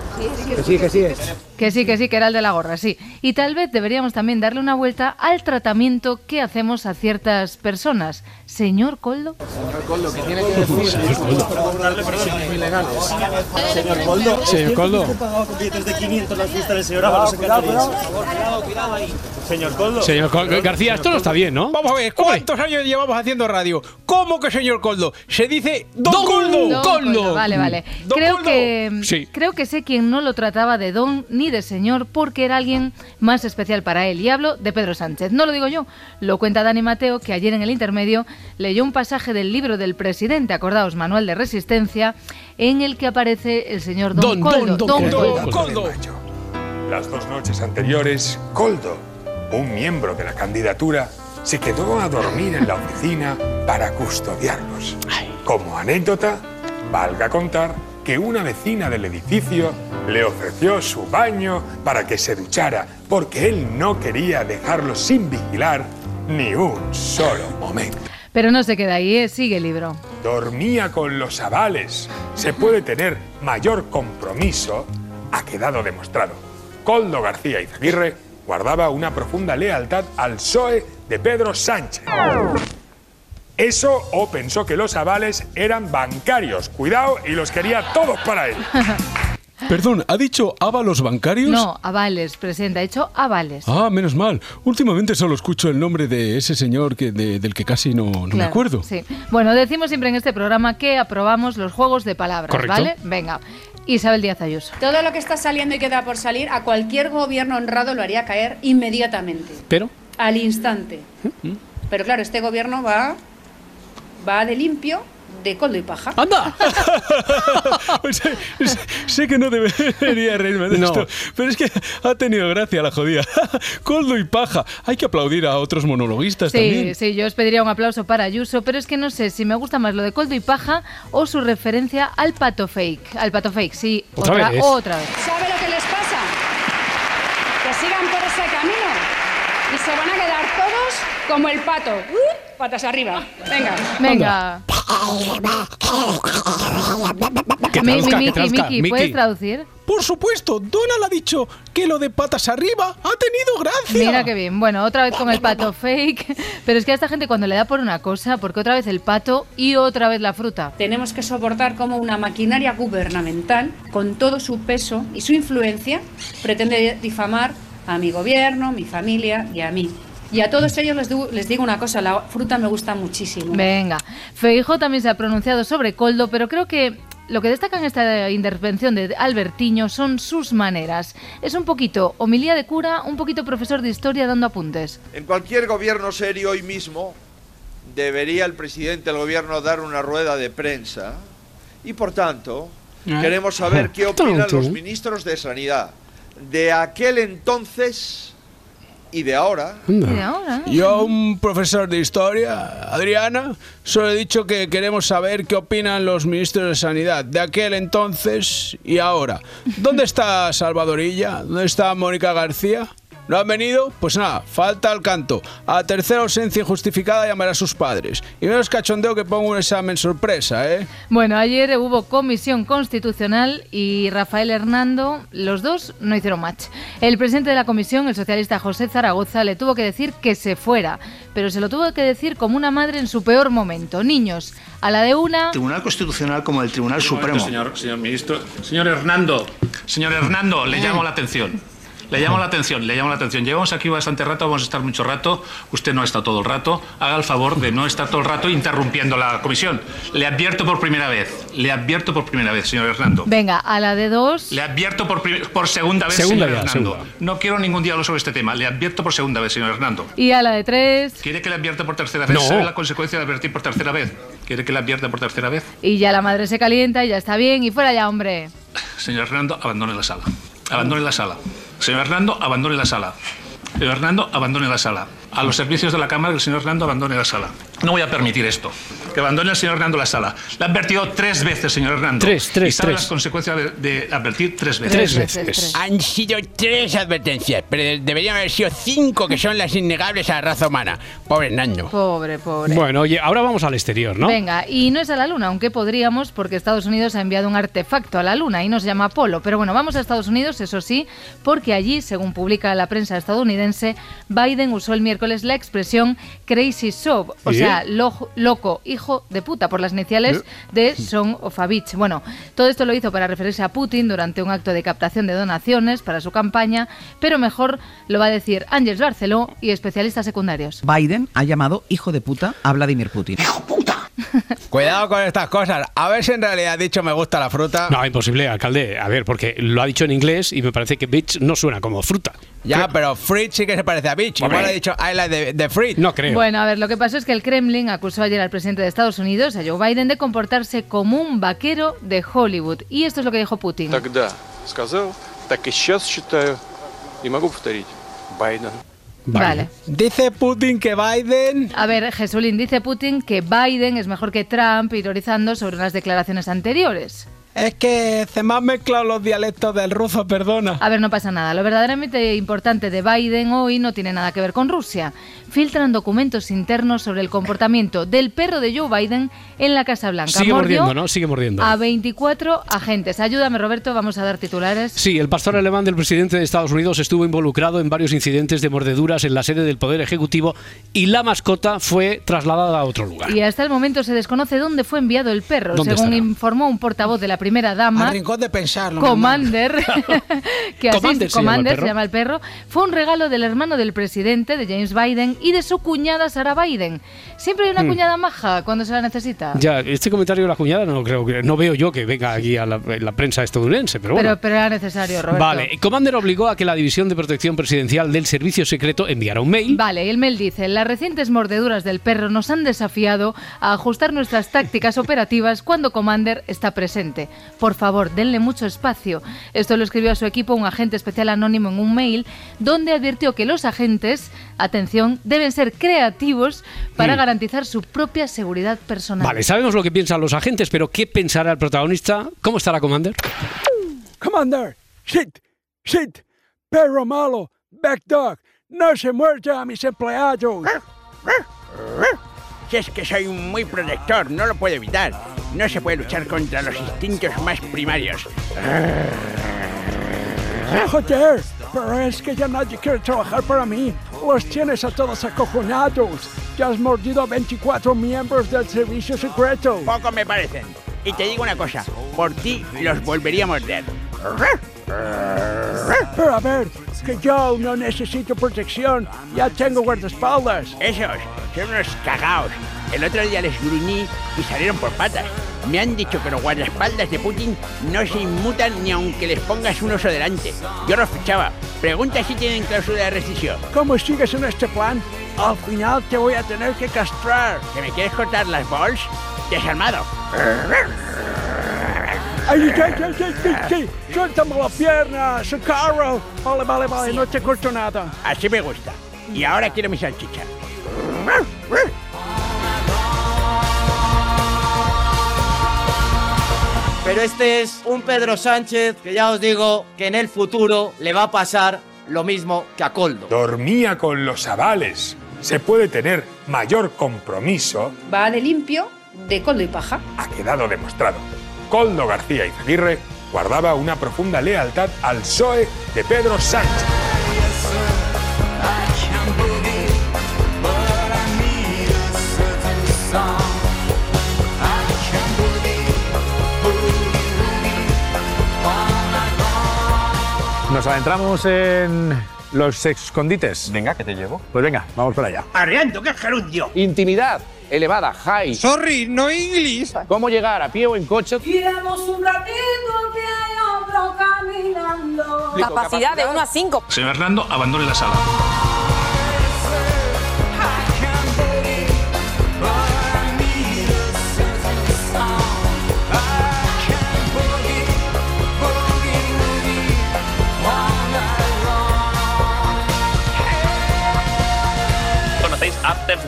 S46: Que sí, que sí es.
S31: Que sí, que sí, que era el de la gorra, sí. Y tal vez deberíamos también darle una vuelta al tratamiento que hacemos a ciertas personas. Señor Coldo.
S46: Señor Coldo, que tiene que decir. Señor Coldo.
S1: Señor Coldo.
S46: ¿Usted pagaba con billetes de 500 las fiestas del señor Ábalos en Cáceres? Cuidado, cuidado ahí. Señor Coldo.
S1: Señor Col- García, esto no está bien, ¿no?
S5: Vamos a ver, ¿cuántos años llevamos haciendo radio? ¿Cómo que señor Coldo? Se dice Don,
S1: Don
S5: Coldo.
S31: Don Coldo, Vale, vale.
S5: Don
S31: Creo
S5: Coldo.
S31: que,
S1: Sí.
S31: creo que sé quién no lo trataba de don ni de señor porque era alguien más especial para él. Y hablo de Pedro Sánchez. No lo digo yo, lo cuenta Dani Mateo, que ayer en el intermedio leyó un pasaje del libro del presidente, acordaos, Manual de Resistencia, en el que aparece el señor Don,
S1: Don,
S31: Coldo.
S1: Don, Don
S31: Coldo.
S1: Coldo.
S42: Las dos noches anteriores, Coldo, un miembro de la candidatura, se quedó a dormir en la oficina para custodiarlos. Como anécdota, valga contar que una vecina del edificio le ofreció su baño para que se duchara, porque él no quería dejarlo sin vigilar ni un solo momento.
S31: Pero no se queda ahí, ¿eh? sigue el libro.
S42: Dormía con los avales. Se puede tener mayor compromiso, ha quedado demostrado. Coldo García Izaguirre guardaba una profunda lealtad al PSOE de Pedro Sánchez. Eso o pensó que los avales eran bancarios. Cuidado y los quería todos para él.
S47: Perdón, ¿ha dicho ábalos bancarios?
S31: No, avales, presidente, ha hecho avales.
S47: Ah, menos mal. Últimamente solo escucho el nombre de ese señor que, de- del que casi no, no me acuerdo.
S31: Sí. Bueno, decimos siempre en este programa que aprobamos los juegos de palabras,
S47: Correcto.
S31: ¿vale? Venga. Isabel Díaz Ayuso.
S48: Todo lo que está saliendo y queda por salir, a cualquier gobierno honrado lo haría caer inmediatamente,
S1: Pero.
S48: al instante. Pero claro, este gobierno va, va de limpio, de coldo y paja.
S1: ¡Anda!
S47: sé, sé- sé que no debería reírme de
S1: No.
S47: esto, pero es que ha tenido gracia la jodida. Coldo y paja. Hay que aplaudir a otros monologuistas
S31: Sí,
S47: también.
S31: sí, yo os pediría un aplauso para Ayuso, pero es que no sé si me gusta más lo de coldo y paja o su referencia al pato fake. Al pato fake, sí.
S47: Otra
S31: otra,
S47: vez.
S31: otra vez.
S48: ¿Sabe lo que les pasa? Que sigan por ese camino y se van a quedar todos como el pato. Patas arriba. Venga.
S31: Venga.
S47: Que que
S31: Miki,
S47: traduzca.
S31: Miki,
S47: Miki.
S31: ¿puedes traducir?
S47: Por supuesto, Donald ha dicho que lo de patas arriba ha tenido gracia.
S31: Mira qué bien. Bueno, otra vez con el pato fake. Pero es que a esta gente cuando le da por una cosa, porque otra vez el pato y otra vez la fruta.
S48: Tenemos que soportar cómo una maquinaria gubernamental, con todo su peso y su influencia, pretende difamar a mi gobierno, mi familia y a mí. Y a todos ellos les, digo- les digo una cosa, la fruta me gusta muchísimo.
S31: Venga. Feijo también se ha pronunciado sobre Coldo, pero creo que lo que destaca en esta intervención de Albertiño son sus maneras. Es un poquito homilía de cura, un poquito profesor de historia dando apuntes.
S44: En cualquier gobierno serio hoy mismo debería el presidente del gobierno dar una rueda de prensa y por tanto
S47: Eh.
S44: queremos saber qué opinan los ministros de Sanidad de aquel entonces y de ahora.
S5: Yo a un profesor de historia, Adriana, solo he dicho que queremos saber qué opinan los ministros de Sanidad de aquel entonces y ahora. ¿Dónde está Salvadorilla? ¿Dónde está Mónica García?
S34: ¿No han venido? Pues nada, falta al canto. A tercera ausencia injustificada llamará a sus padres. Y menos cachondeo que pongo un examen sorpresa, ¿eh?
S31: Bueno, ayer hubo comisión constitucional y Rafael Hernando, los dos no hicieron match. El presidente de la comisión, el socialista José Zaragoza, le tuvo que decir que se fuera, pero se lo tuvo que decir como una madre en su peor momento. Niños, a la de una...
S49: Tribunal Constitucional como el Tribunal
S48: Un momento,
S49: Supremo.
S48: señor, señor ministro. Señor Hernando, señor Hernando, le llamo la atención. Le llamo la atención, le llamo la atención. Llevamos aquí bastante rato, vamos a estar mucho rato. Usted no ha estado todo el rato. Haga el favor de no estar todo el rato interrumpiendo la comisión. Le advierto por primera vez, le advierto por primera vez, señor Hernando.
S31: Venga, a la de dos...
S48: Le advierto por, por segunda vez,
S1: Segunda
S48: señor
S1: ya,
S48: Hernando.
S1: segunda.
S48: No quiero ningún diálogo sobre este tema. Le advierto por segunda vez, señor Hernando.
S31: Y a la de tres...
S48: ¿Quiere que le advierta por tercera vez?
S1: No.
S48: ¿Sabe la consecuencia de advertir por tercera vez? ¿Quiere que le advierta por tercera vez?
S31: Y ya la madre se calienta y ya está bien. Y fuera ya, hombre.
S48: Señor Hernando, abandone la sala. Abandone la sala. Señor Hernando, abandone la sala. Señor Hernando, abandone la sala. A los servicios de la Cámara, el señor Hernando abandone la sala. No voy a permitir esto. Que abandone el señor Hernando la sala. Le ha advertido tres veces, señor Hernando.
S1: Tres, tres,
S48: ¿Y sabe
S1: tres.
S48: las consecuencias de, de advertir tres veces?
S1: Tres veces.
S50: Han sido tres advertencias, pero de- deberían haber sido cinco que son las innegables a la raza humana. Pobre Nando.
S31: Pobre, pobre.
S1: Bueno, oye, ahora vamos al exterior, ¿no?
S31: Venga, y no es a la Luna, aunque podríamos, porque Estados Unidos ha enviado un artefacto a la Luna y nos llama Apolo. Pero bueno, vamos a Estados Unidos, eso sí, porque allí, según publica la prensa estadounidense, Biden usó el miércoles la expresión crazy sob, o
S51: ¿Eh?
S31: Sea, lo- loco, hijo de puta, por las iniciales de Song of a Bitch. Bueno, todo esto lo hizo para referirse a Putin durante un acto de captación de donaciones para su campaña, pero mejor lo va a decir Ángels Barceló y especialistas secundarios.
S52: Biden ha llamado hijo de puta a Vladimir Putin.
S4: Cuidado con estas cosas. A ver si en realidad ha dicho me gusta la fruta.
S1: No, imposible, alcalde. A ver, porque lo ha dicho en inglés y me parece que bitch no suena como fruta.
S4: Ya, pero fruit sí que se parece a bitch. Igual
S1: Hombre.
S4: ha dicho I like the, the fruit.
S1: No creo.
S31: Bueno, a ver, lo que pasó es que el Kremlin acusó ayer al presidente de Estados Unidos, a Joe Biden, de comportarse como un vaquero de Hollywood. Y esto es lo que dijo Putin.
S53: Тогда сказал, так и сейчас считаю, и могу повторить. Байден.
S31: Vale.
S34: Dice Putin que Biden...
S31: A ver, Jesulín dice Putin que Biden es mejor que Trump, ironizando sobre unas declaraciones anteriores.
S34: Es que se me han mezclado los dialectos del ruso, perdona.
S31: A ver, no pasa nada. Lo verdaderamente importante de Biden hoy no tiene nada que ver con Rusia. Filtran documentos internos sobre el comportamiento del perro de Joe Biden en la Casa Blanca.
S1: Sigue
S31: Mordió
S1: mordiendo, ¿no? Sigue mordiendo.
S31: A 24 agentes. Ayúdame, Roberto, vamos a dar titulares.
S1: Sí, el pastor alemán del presidente de Estados Unidos estuvo involucrado en varios incidentes de mordeduras en la sede del Poder Ejecutivo y la mascota fue trasladada a otro lugar.
S31: Y hasta el momento se desconoce dónde fue enviado el perro,
S1: ¿Dónde
S31: según
S1: estará?
S31: informó un portavoz de la primera dama.
S34: Al rincón de pensarlo.
S31: Commander, que así
S34: Commander se llama el
S31: Commander
S34: perro.
S31: se llama el perro, fue un regalo del hermano del presidente, de James Biden, y de su cuñada Sarah Biden. Siempre hay una
S1: Hmm.
S31: cuñada maja cuando se la necesita.
S1: Ya, este comentario de la cuñada no creo que no veo yo que venga aquí a la, en la prensa estadounidense, pero bueno.
S31: pero, pero era necesario, Roberto.
S1: Vale, Commander obligó a que la División de Protección Presidencial del Servicio Secreto enviara un mail.
S31: Vale, y el mail dice, las recientes mordeduras del perro nos han desafiado a ajustar nuestras tácticas operativas cuando Commander está presente. Por favor, denle mucho espacio. Esto lo escribió a su equipo un agente especial anónimo en un mail donde advirtió que los agentes, atención, deben ser creativos para
S1: Hmm.
S31: garantizar su propia seguridad personal.
S1: Vale, sabemos lo que piensan los agentes, pero ¿qué pensará el protagonista? ¿Cómo estará Commander?
S54: Commander, shit, shit, perro malo, back dog, no se muerda a mis empleados.
S50: Si es que soy muy protector, no lo puedo evitar. No se puede luchar contra los instintos más primarios.
S54: Joder, pero es que ya nadie quiere trabajar para mí. Los tienes a todos acojonados. Ya has mordido a 24 miembros del servicio secreto.
S50: Poco me parecen. Y te digo una cosa, por ti los volvería a morder.
S54: Pero a ver, que yo no necesito protección. Ya tengo guardaespaldas.
S50: Esos son unos cagaos. El otro día les gruñí y salieron por patas. Me han dicho que los guardaespaldas de Putin no se inmutan ni aunque les pongas un oso delante. Yo los fichaba. Pregunta si tienen cláusula de rescisión.
S54: ¿Cómo sigues en este plan? Al final te voy a tener que castrar.
S50: ¿Que me quieres cortar las balls? Desarmado.
S54: ¡Ay, ay, ay, ay, ay, ay! ¡Suéltame la pierna, socorro! Vale, vale, vale, no te corto nada.
S50: Así me gusta. Y ahora quiero mi salchicha.
S55: Pero este es un Pedro Sánchez que ya os digo que en el futuro le va a pasar lo mismo que a Coldo.
S42: Dormía con los avales. Se puede tener mayor compromiso.
S48: Va de limpio, de coldo y paja.
S42: Ha quedado demostrado. Coldo García Izaguirre guardaba una profunda lealtad al PSOE de Pedro Sánchez.
S56: Nos adentramos en los escondites. Venga, que te llevo. Pues venga, vamos para allá.
S33: Arreando, que es gerundio.
S56: Intimidad elevada, high.
S33: Sorry, no inglés.
S56: ¿Cómo llegar a pie o en coche?
S25: Iremos un ratito que hay otro caminando.
S57: Capacidad de 1 a 5.
S58: Señor Hernando, abandone la sala.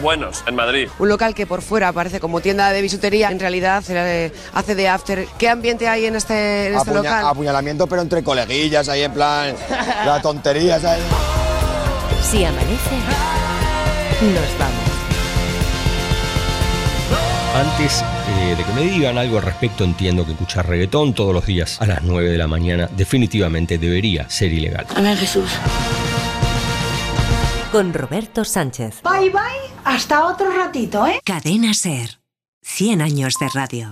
S59: Buenos en Madrid.
S51: Un local que por fuera parece como tienda de bisutería, en realidad eh, hace de after. ¿Qué ambiente hay en este, en este
S44: Apuña-
S51: local?
S44: Apuñalamiento, pero entre coleguillas, ahí en plan. la tontería, ¿sabes?
S60: Si amanece, nos vamos.
S6: Antes eh, de que me digan algo al respecto, entiendo que escuchar reggaetón todos los días a las 9 de la mañana definitivamente debería ser ilegal.
S60: Amén, Jesús. Con Roberto Sánchez.
S25: Bye bye, hasta otro ratito, ¿eh?
S60: Cadena Ser. 100 años de radio.